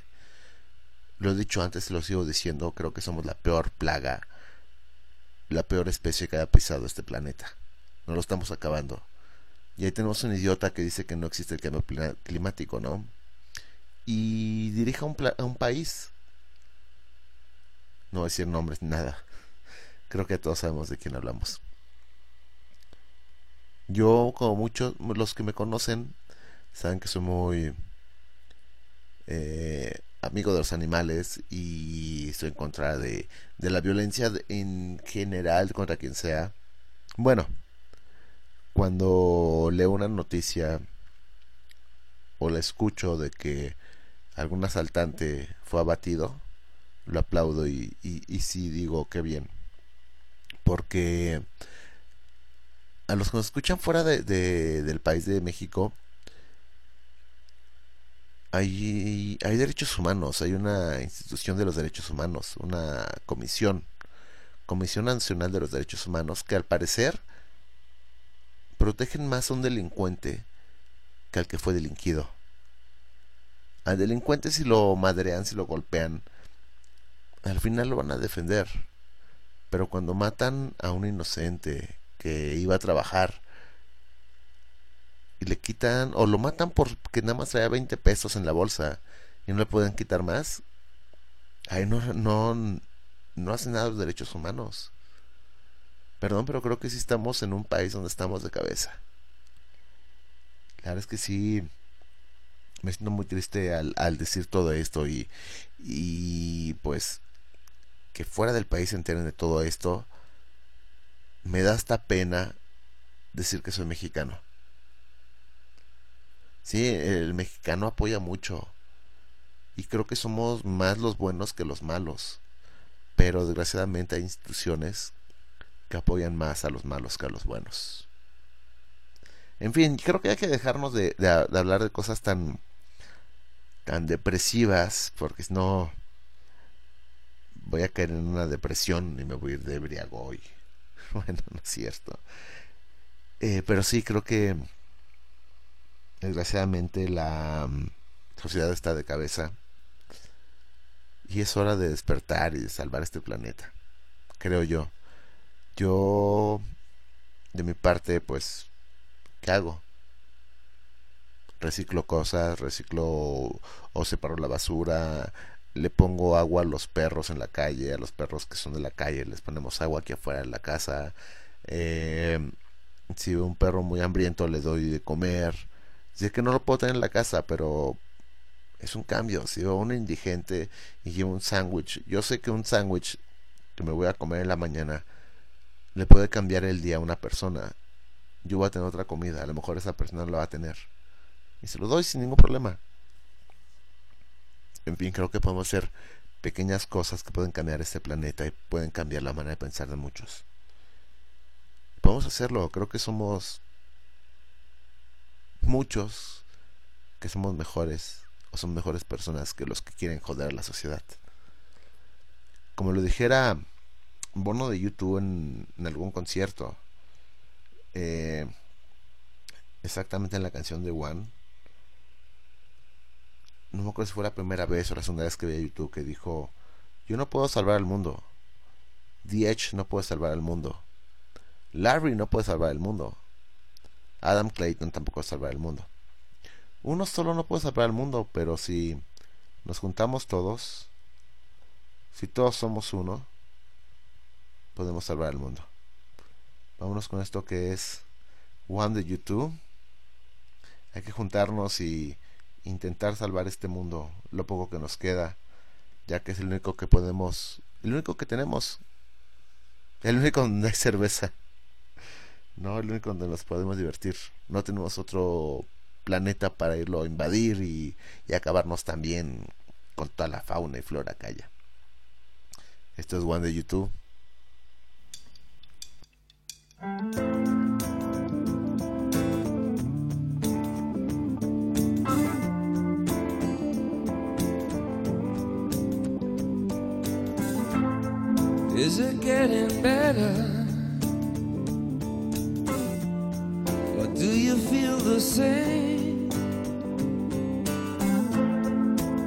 lo he dicho antes y lo sigo diciendo, creo que somos la peor plaga, la peor especie que haya pisado este planeta. No lo estamos acabando. Y ahí tenemos un idiota que dice que no existe el cambio climático, ¿no? Y dirige a un, a un país. No voy a decir nombres nada. Creo que todos sabemos de quién hablamos. Yo, como muchos, los que me conocen, saben que soy muy eh, amigo de los animales y estoy en contra de, de la violencia en general contra quien sea. Bueno, cuando leo una noticia o la escucho de que algún asaltante fue abatido, lo aplaudo y, y, sí digo que bien. Porque a los que nos escuchan fuera de- del país de México, hay, hay derechos humanos, hay una institución de los derechos humanos, una comisión, Comisión Nacional de los Derechos Humanos, que al parecer protegen más a un delincuente que al que fue delinquido. Al delincuente si lo madrean, si lo golpean, al final lo van a defender. Pero cuando matan a un inocente que iba a trabajar y le quitan o lo matan porque nada más traía 20 pesos en la bolsa y no le pueden quitar más, ahí no, no, no hacen nada los derechos humanos. Perdón, pero creo que sí estamos en un país donde estamos de cabeza. Claro es que sí, me siento muy triste al, al decir todo esto y, y pues que fuera del país se enteren de todo esto, me da hasta pena decir que soy mexicano. Sí, el mexicano apoya mucho. Y creo que somos más los buenos que los malos. Pero desgraciadamente hay instituciones que apoyan más a los malos que a los buenos. En fin, creo que hay que dejarnos de, hablar de cosas tan, tan depresivas, porque si no voy a caer en una depresión y me voy a ir de briago hoy. Bueno, no es cierto. Eh, pero sí, creo que desgraciadamente la mm, sociedad está de cabeza y es hora de despertar y de salvar este planeta. Creo yo. Yo, de mi parte, pues, ¿qué hago? Reciclo cosas, reciclo o separo la basura, le pongo agua a los perros en la calle, a los perros que son de la calle, les ponemos agua aquí afuera de la casa. Eh, si veo un perro muy hambriento, le doy de comer. Si es que no lo puedo tener en la casa, pero es un cambio. Si veo un indigente y llevo un sándwich, yo sé que un sándwich que me voy a comer en la mañana le puede cambiar el día a una persona. Yo voy a tener otra comida, a lo mejor esa persona lo va a tener. Y se lo doy sin ningún problema. En fin, creo que podemos hacer pequeñas cosas que pueden cambiar este planeta y pueden cambiar la manera de pensar de muchos. Podemos hacerlo, creo que somos muchos que somos mejores o son mejores personas que los que quieren joder a la sociedad. Como lo dijera Bono de YouTube en, algún concierto, eh, exactamente en la canción de One, no me acuerdo si fue la primera vez o la segunda vez que vi a YouTube que dijo, yo no puedo salvar al mundo. The Edge no puede salvar al mundo. Larry no puede salvar el mundo. Adam Clayton tampoco puede salvar el mundo. Uno solo no puede salvar el mundo, pero si nos juntamos todos, si todos somos uno, podemos salvar el mundo. Vámonos con esto que es One de YouTube. Hay que juntarnos y intentar salvar este mundo, lo poco que nos queda, ya que es el único que podemos, el único que tenemos, el único donde hay cerveza, no, el único donde nos podemos divertir, no tenemos otro planeta para irlo a invadir y, y acabarnos también con toda la fauna y flora que haya. Esto es One de YouTube. Is it getting better? Do you feel the same?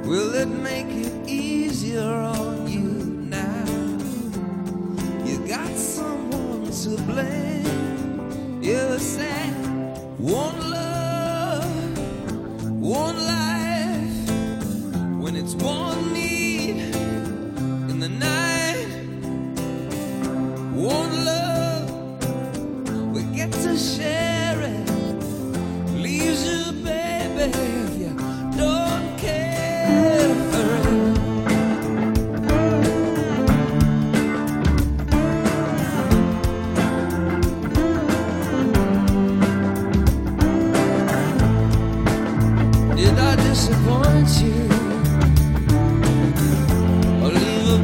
Will it make it easier on you now? You got someone to blame. You said one love, one life.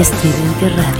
Estridente Radio.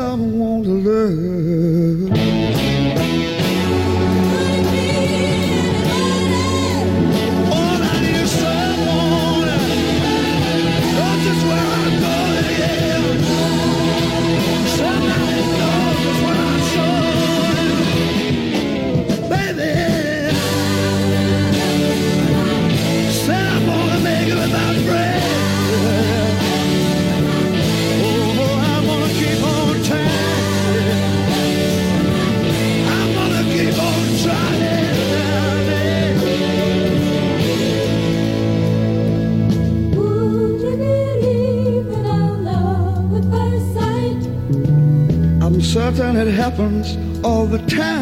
Someone to love. Happens all the time.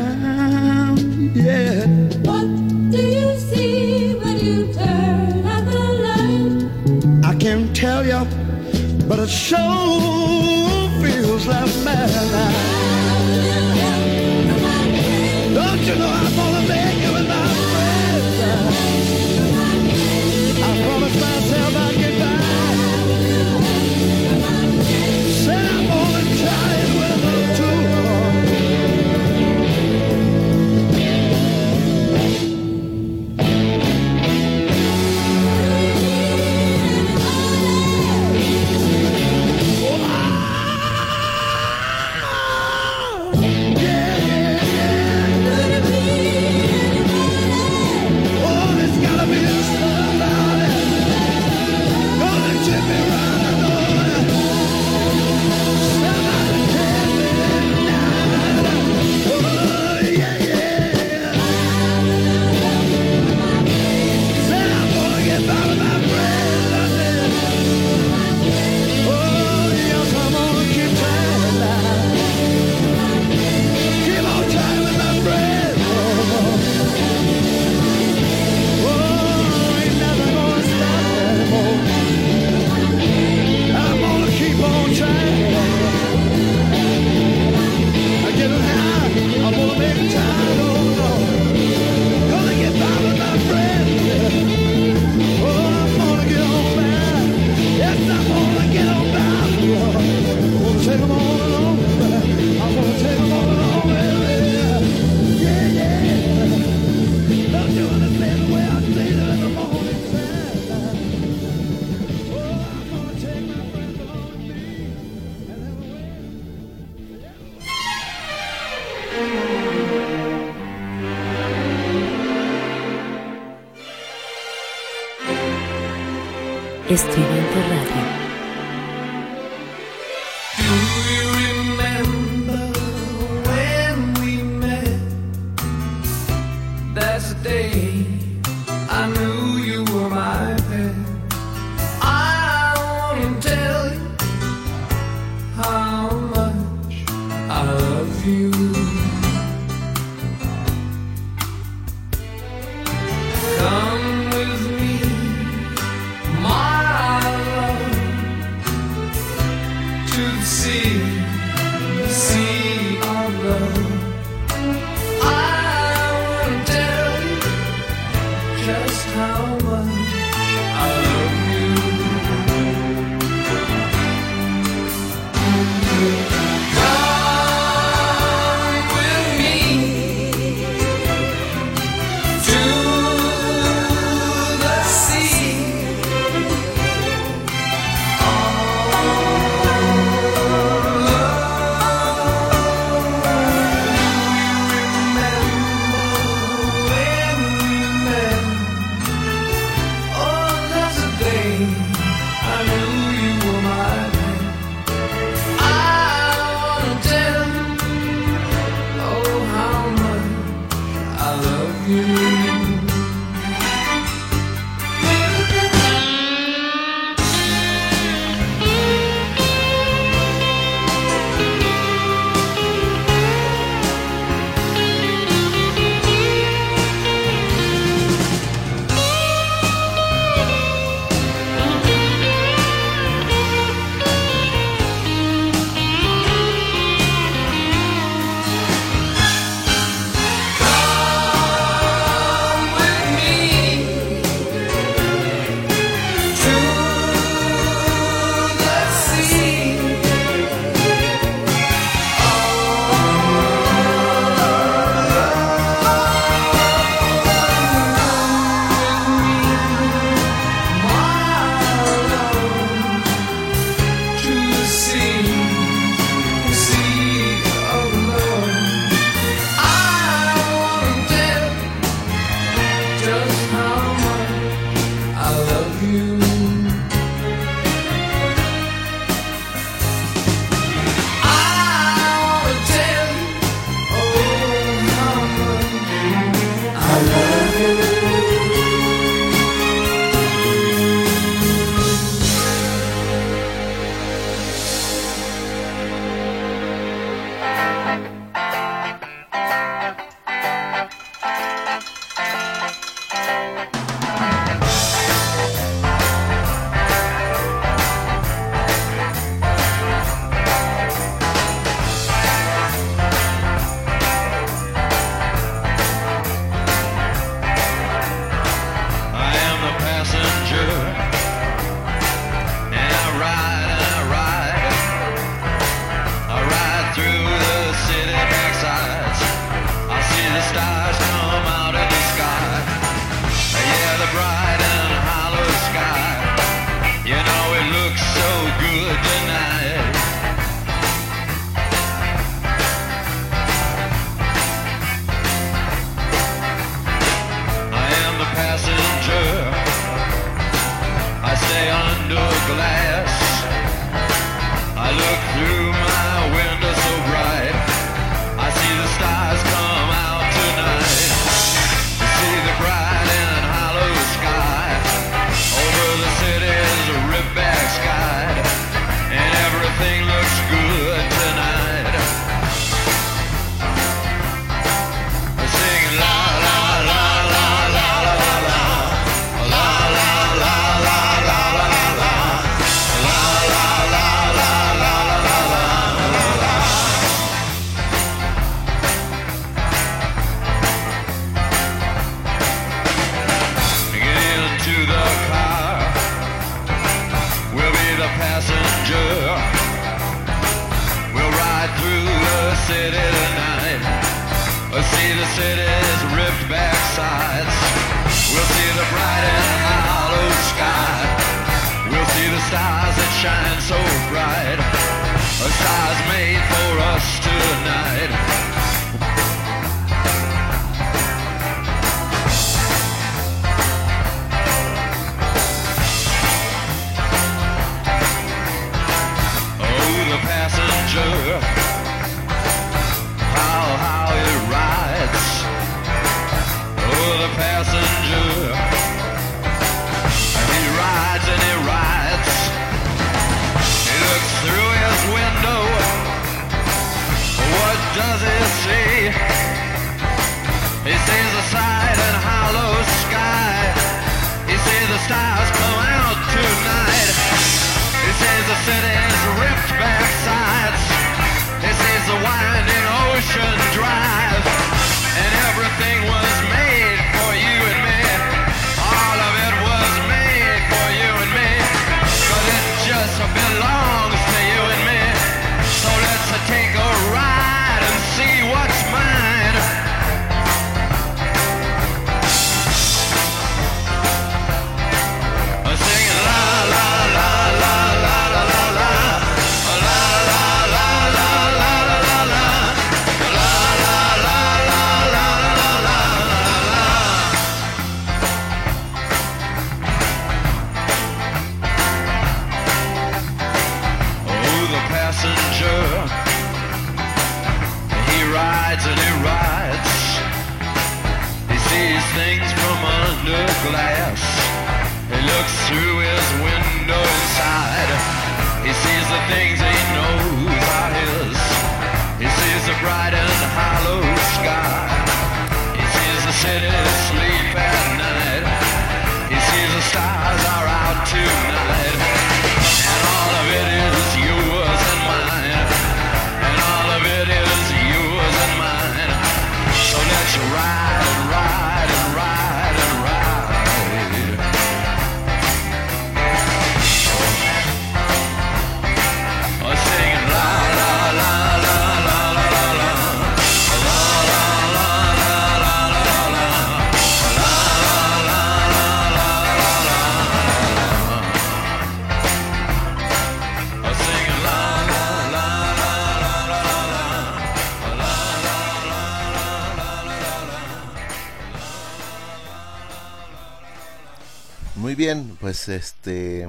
Este.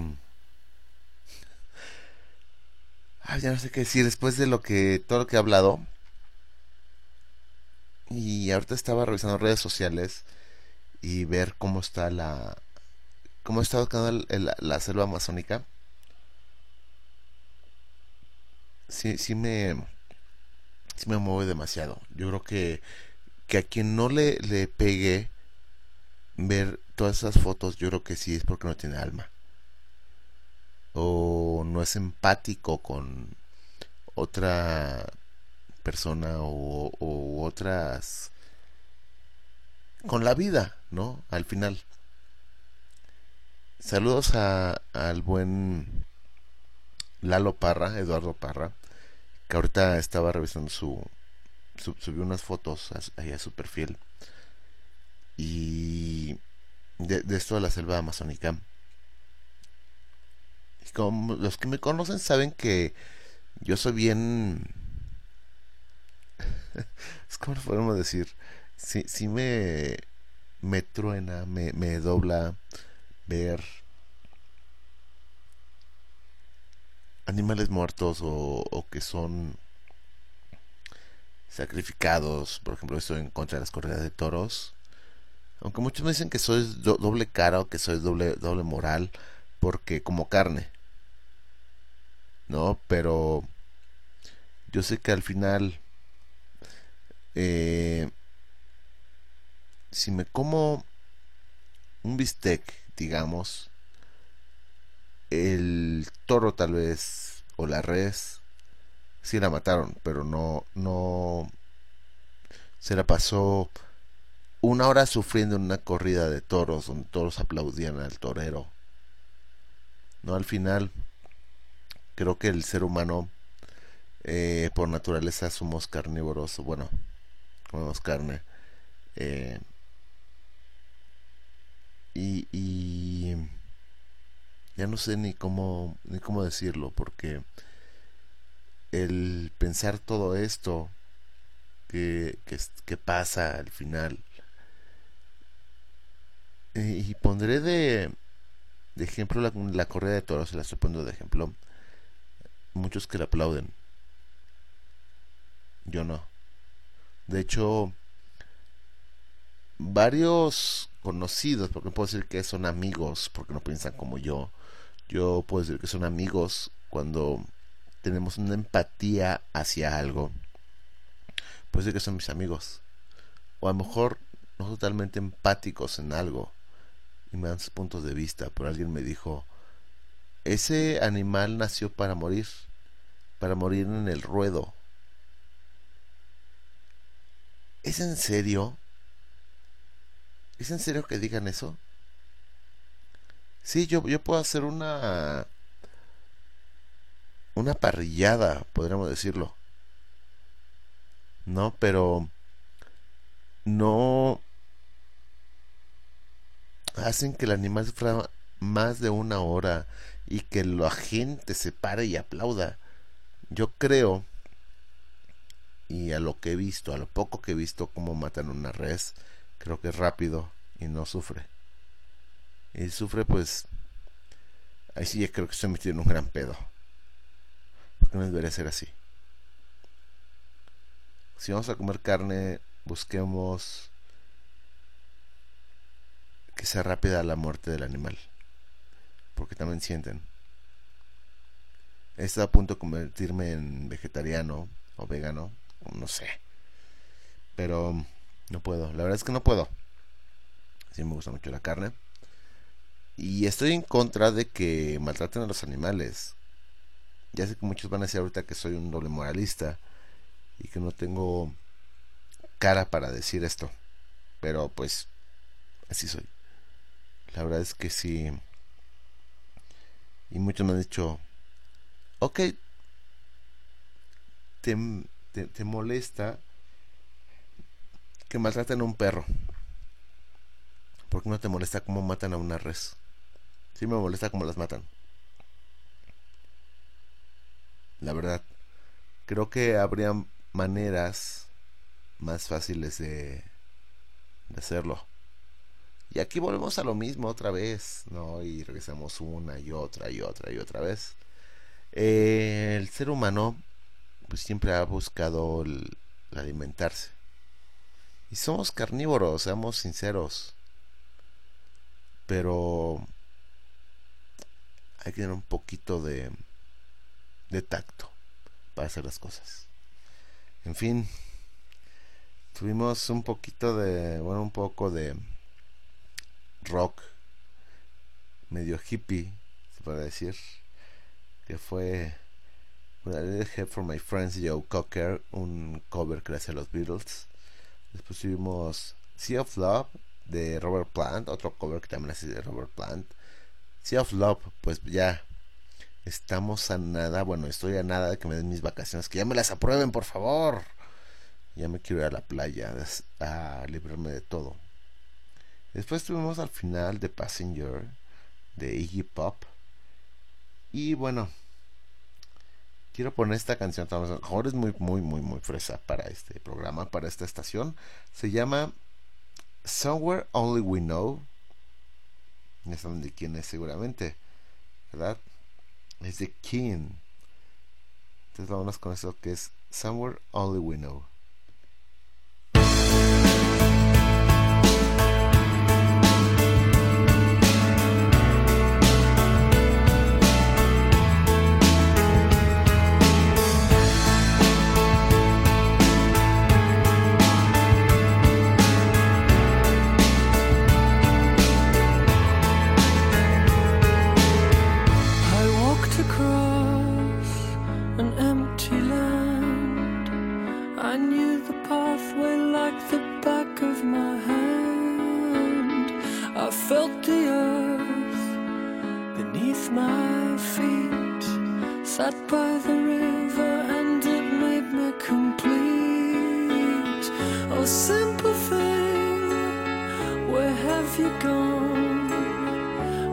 Ay, ya no sé qué decir después de lo que. todo lo que he hablado. Y ahorita estaba revisando redes sociales y ver cómo está la. cómo está la selva amazónica. Sí, sí me. sí me mueve demasiado. Yo creo que. que a quien no le, le pegue ver todas esas fotos, yo creo que sí es porque no tiene alma. O no es empático con otra persona o, otras... con la vida, ¿no? Al final. Saludos a, al buen Lalo Parra, Eduardo Parra, que ahorita estaba revisando su... su- subió unas fotos ahí a su perfil y de, de esto de la selva amazónica. Y como los que me conocen saben que yo soy bien... es lo podemos decir. Sí, sí me, me truena, me, me dobla ver animales muertos o, o que son sacrificados. Por ejemplo, estoy en contra de las corridas de toros. Aunque muchos me dicen que soy do- doble cara o que soy doble, doble moral porque como carne. ¿No? Pero yo sé que al final eh, si me como un bistec, digamos, el toro tal vez o la res sí la mataron, pero no no se la pasó una hora sufriendo en una corrida de toros donde todos aplaudían al torero. No, al final creo que el ser humano Eh, por naturaleza somos carnívoros, bueno, comemos carne. Eh, y, ya no sé ni cómo ni cómo decirlo porque el pensar todo esto que, que pasa al final y, pondré de, ejemplo la, corrida de toros se la estoy poniendo de ejemplo muchos que la aplauden yo no de hecho varios conocidos, porque puedo decir que son amigos, porque no piensan como yo. Yo puedo decir que son amigos cuando tenemos una empatía hacia algo. Puedo decir que son mis amigos. O a lo mejor no totalmente empáticos en algo. Y sus puntos de vista. Pero alguien me dijo, ese animal nació para morir. Para morir en el ruedo. ¿Es en serio? ¿Es en serio que digan eso? Sí, yo, yo puedo hacer una... Una parrillada, podríamos decirlo. No, pero... No... Hacen que el animal sufra más de una hora y que la gente se pare y aplauda. Yo creo, y a lo que he visto, a lo poco que he visto cómo matan una res, creo que es rápido y no sufre. Y sufre, pues. Ahí sí ya creo que estoy metido en un gran pedo. Porque no debería ser así. Si vamos a comer carne, busquemos que sea rápida la muerte del animal. Porque también sienten. He estado a punto de convertirme en vegetariano o vegano, no sé. Pero no puedo, la verdad es que no puedo. Sí me gusta mucho la carne. Y estoy en contra de que maltraten a los animales. Ya sé que muchos van a decir ahorita que soy un doble moralista y que no tengo cara para decir esto. Pero pues así soy. La verdad es que sí. Y muchos me han dicho, ok, te, te, te molesta que maltraten a un perro. ¿Por qué no te molesta cómo matan a una res? Sí me molesta cómo las matan. La verdad. Creo que habría maneras más fáciles de, de hacerlo. Y aquí volvemos a lo mismo otra vez, ¿no? Y regresamos una y otra y otra y otra vez. Eh, el ser humano pues siempre ha buscado el, el alimentarse. Y somos carnívoros, seamos sinceros. Pero hay que tener un poquito de, de tacto para hacer las cosas. En fin, tuvimos un poquito de, bueno, un poco de rock medio hippie, se puede decir, que fue When I for My Friends Joe Cocker, un cover que le hace a los Beatles. Después tuvimos Sea of Love de Robert Plant, otro cover que también hace de Robert Plant. Sea of Love, pues ya estamos a nada, bueno, estoy a nada de que me den mis vacaciones, que ya me las aprueben, por favor. Ya me quiero ir a la playa a librarme de todo. Después tuvimos al final de Passenger de Iggy Pop. Y bueno, quiero poner esta canción. A lo mejor es muy, muy, muy, muy fresa para este programa, para esta estación. Se llama Somewhere Only We Know. Ya saben de quién es seguramente, ¿verdad? Es de King. Entonces vámonos con eso que es Somewhere Only We Know. feet, sat by the river, and it made me complete. Oh, simple thing, where have you gone?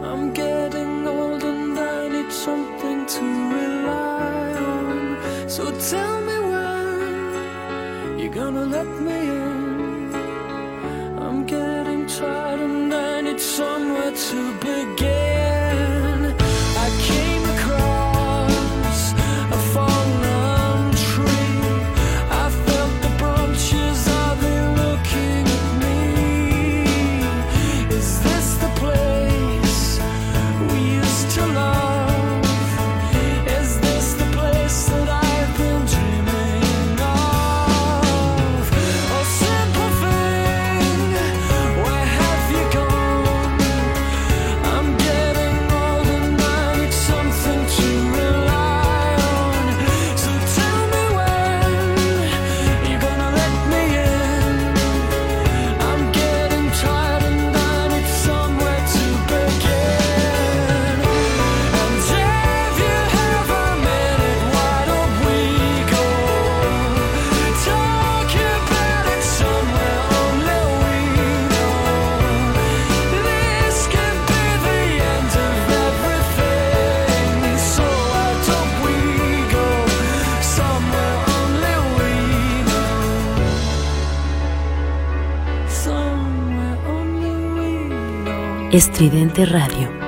I'm getting old, and I need something to rely on. So tell me when you're gonna let me in. Estridente Radio.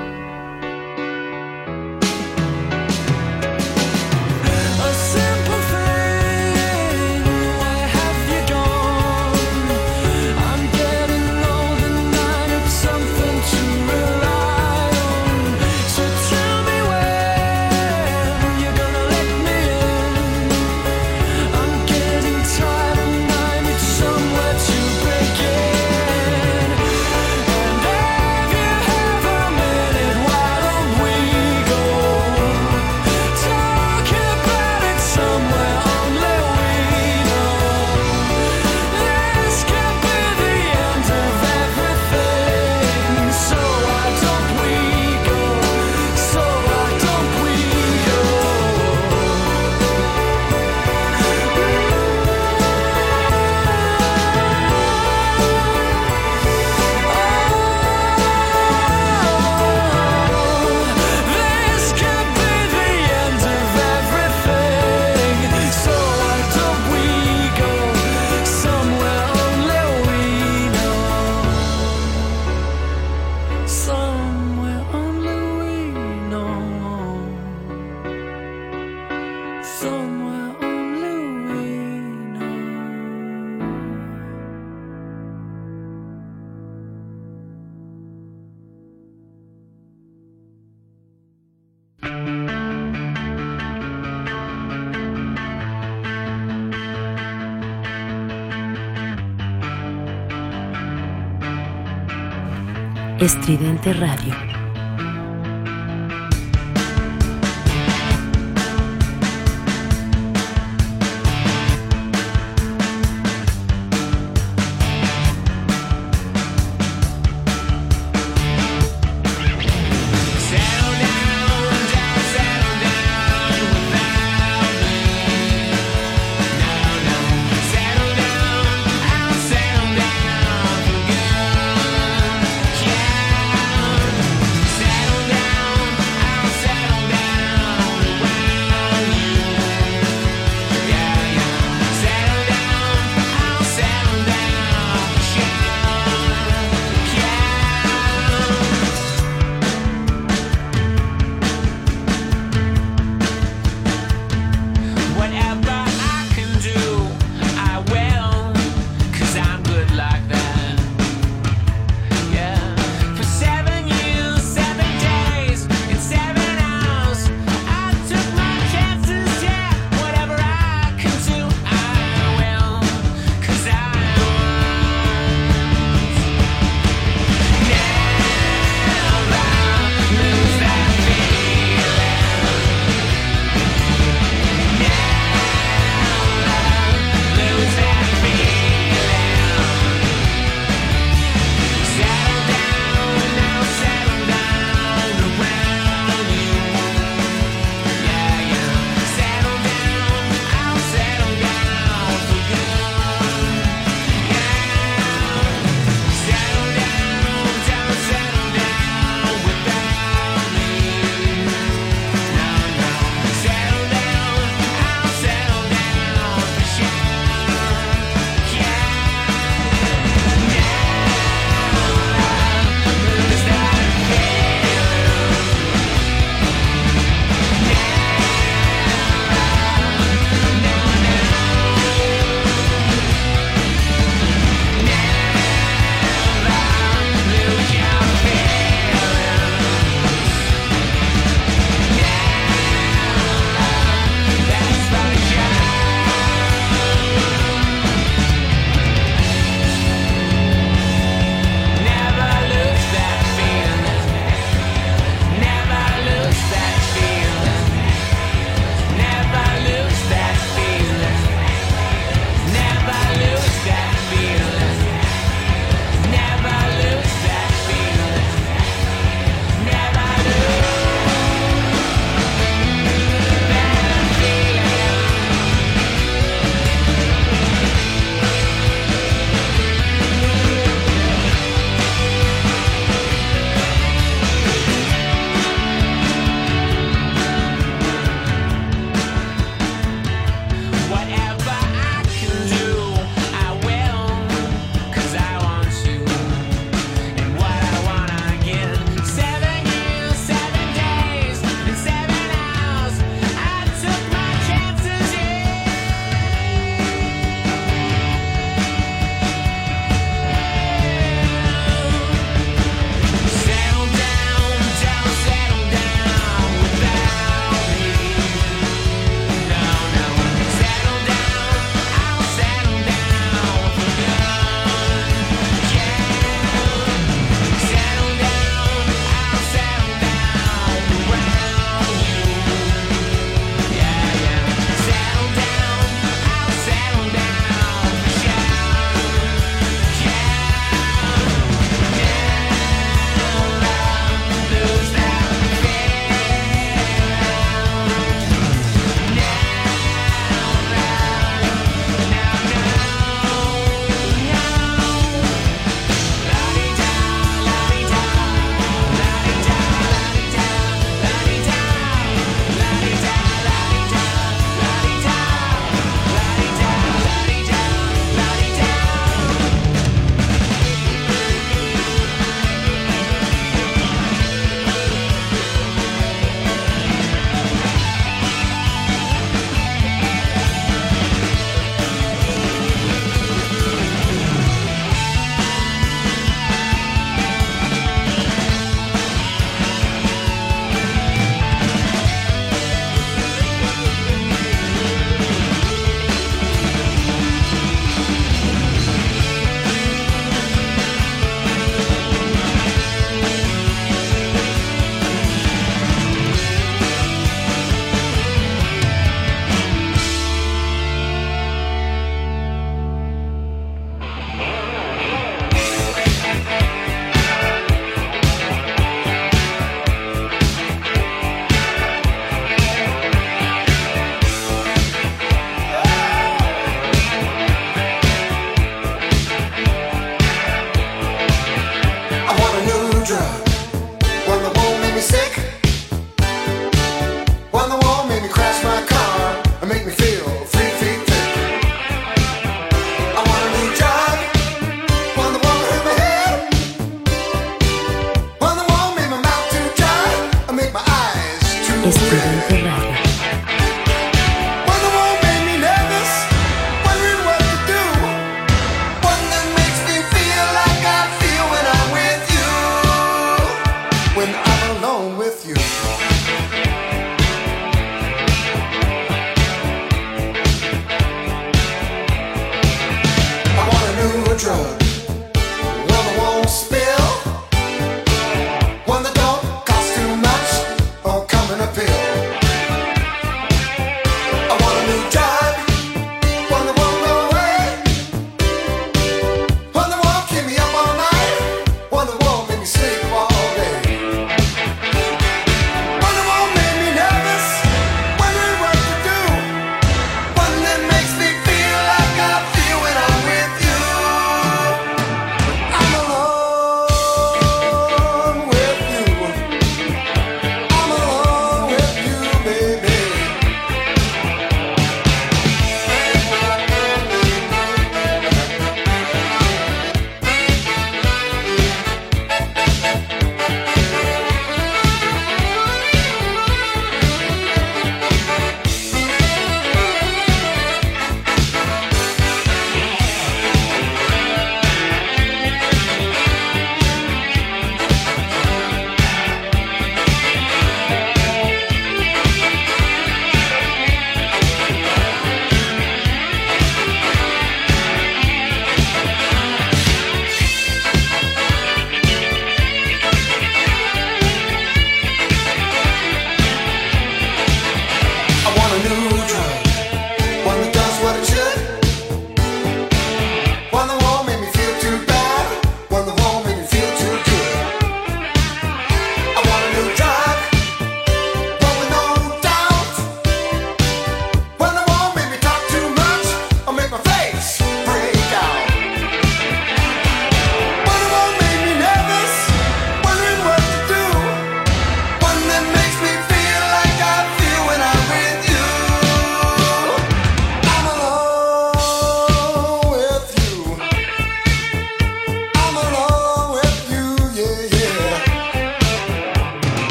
Tridente Radio.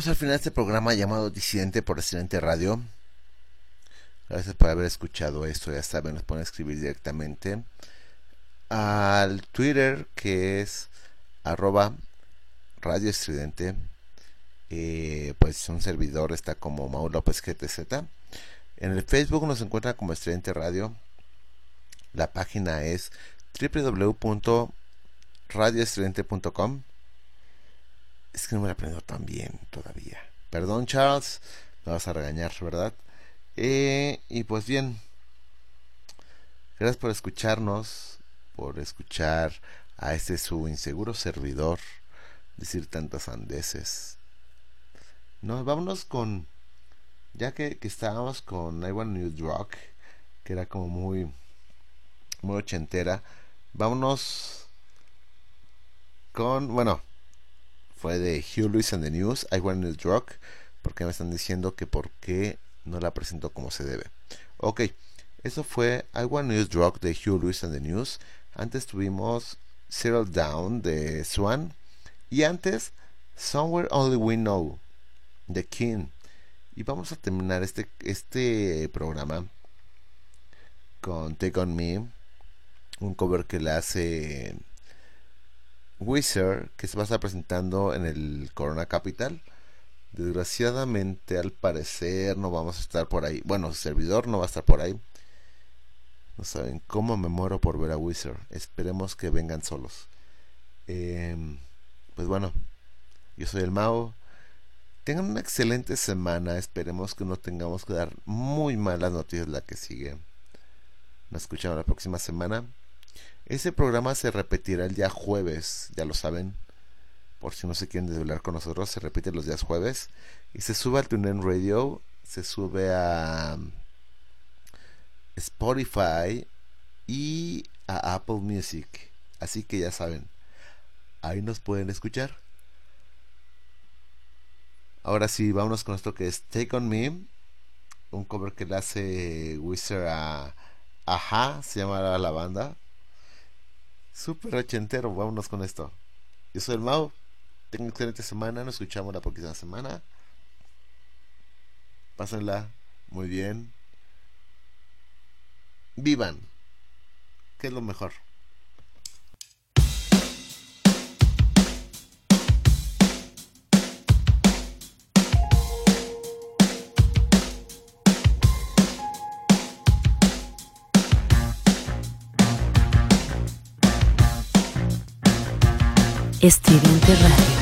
Llegamos al final de este programa llamado Disidente por Excelente Radio. Gracias por haber escuchado esto. Ya saben, nos pueden escribir directamente al Twitter que es arroba Radio Estridente. Eh, pues un servidor está como Mau López GTZ. En el Facebook nos encuentra como Estridente Radio. La página es www.radioestridente.com. Es que no me la aprendo tan bien todavía. Perdón, Charles. Me vas a regañar, ¿verdad? Eh, y pues bien. Gracias por escucharnos. Por escuchar a este su inseguro servidor decir tantas andeses. No, vámonos con. Ya que, estábamos con I Want New Rock, que era como muy. Muy ochentera. Vámonos con. Bueno, fue de Hugh Lewis and the News, I Want New Rock, porque me están diciendo que por qué no la presento como se debe. Ok, eso fue I Want News Rock de Hugh Lewis and the News. Antes tuvimos Settle Down de Swan. Y antes, Somewhere Only We Know de King. Y vamos a terminar este, este programa con Take On Me. Un cover que le hace Wizard, que se va a estar presentando en el Corona Capital. Desgraciadamente, al parecer, no vamos a estar por ahí. Bueno, servidor no va a estar por ahí. No saben cómo me muero por ver a Wizard. Esperemos que vengan solos. Em, pues bueno, yo soy el Mao. Tengan una excelente semana. Esperemos que no tengamos que dar muy malas noticias la que sigue. Nos escuchamos la próxima semana. Ese programa se repetirá el día jueves, ya lo saben. Por si no se quieren desvelar con nosotros, se repite los días jueves. Y se sube al TuneIn Radio, se sube a Spotify y a Apple Music. Así que ya saben, ahí nos pueden escuchar. Ahora sí, vámonos con esto que es Take On Me. Un cover que le hace Wizard a Aja, se llama la banda. Súper ochentero, vámonos con esto. Yo soy el Mau. Tengo una excelente semana. Nos escuchamos la próxima semana. Pásenla muy bien. Vivan. Que es lo mejor. Estridente Radio.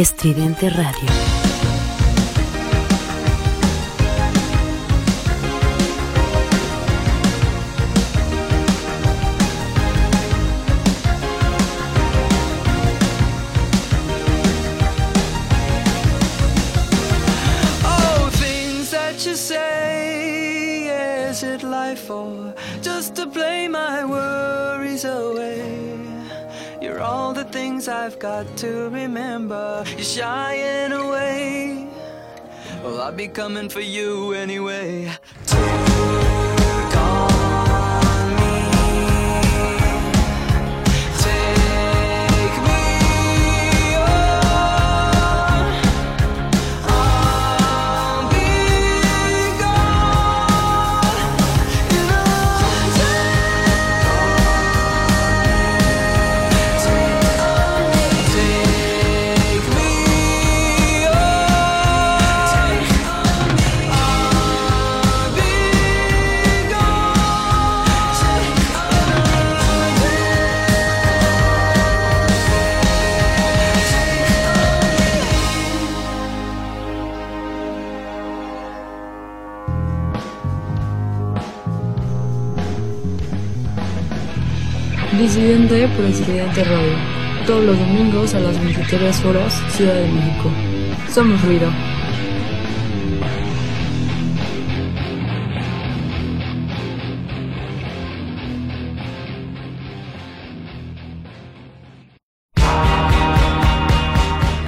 Estridente Radio. I'll be coming for you anyway. Disidente por Estridente Radio. Todos los domingos a las 23 horas, Ciudad de México. Somos ruido.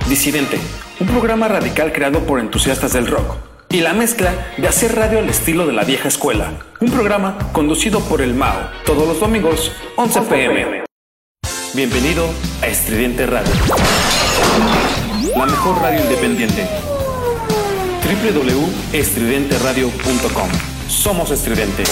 Disidente, un programa radical creado por entusiastas del rock. Y la mezcla de hacer radio al estilo de la vieja escuela. Un programa conducido por el Mao, todos los domingos, 11 pm. Bienvenido a Estridente Radio. La mejor radio independiente. www.estridenteradio.com Somos Estridente.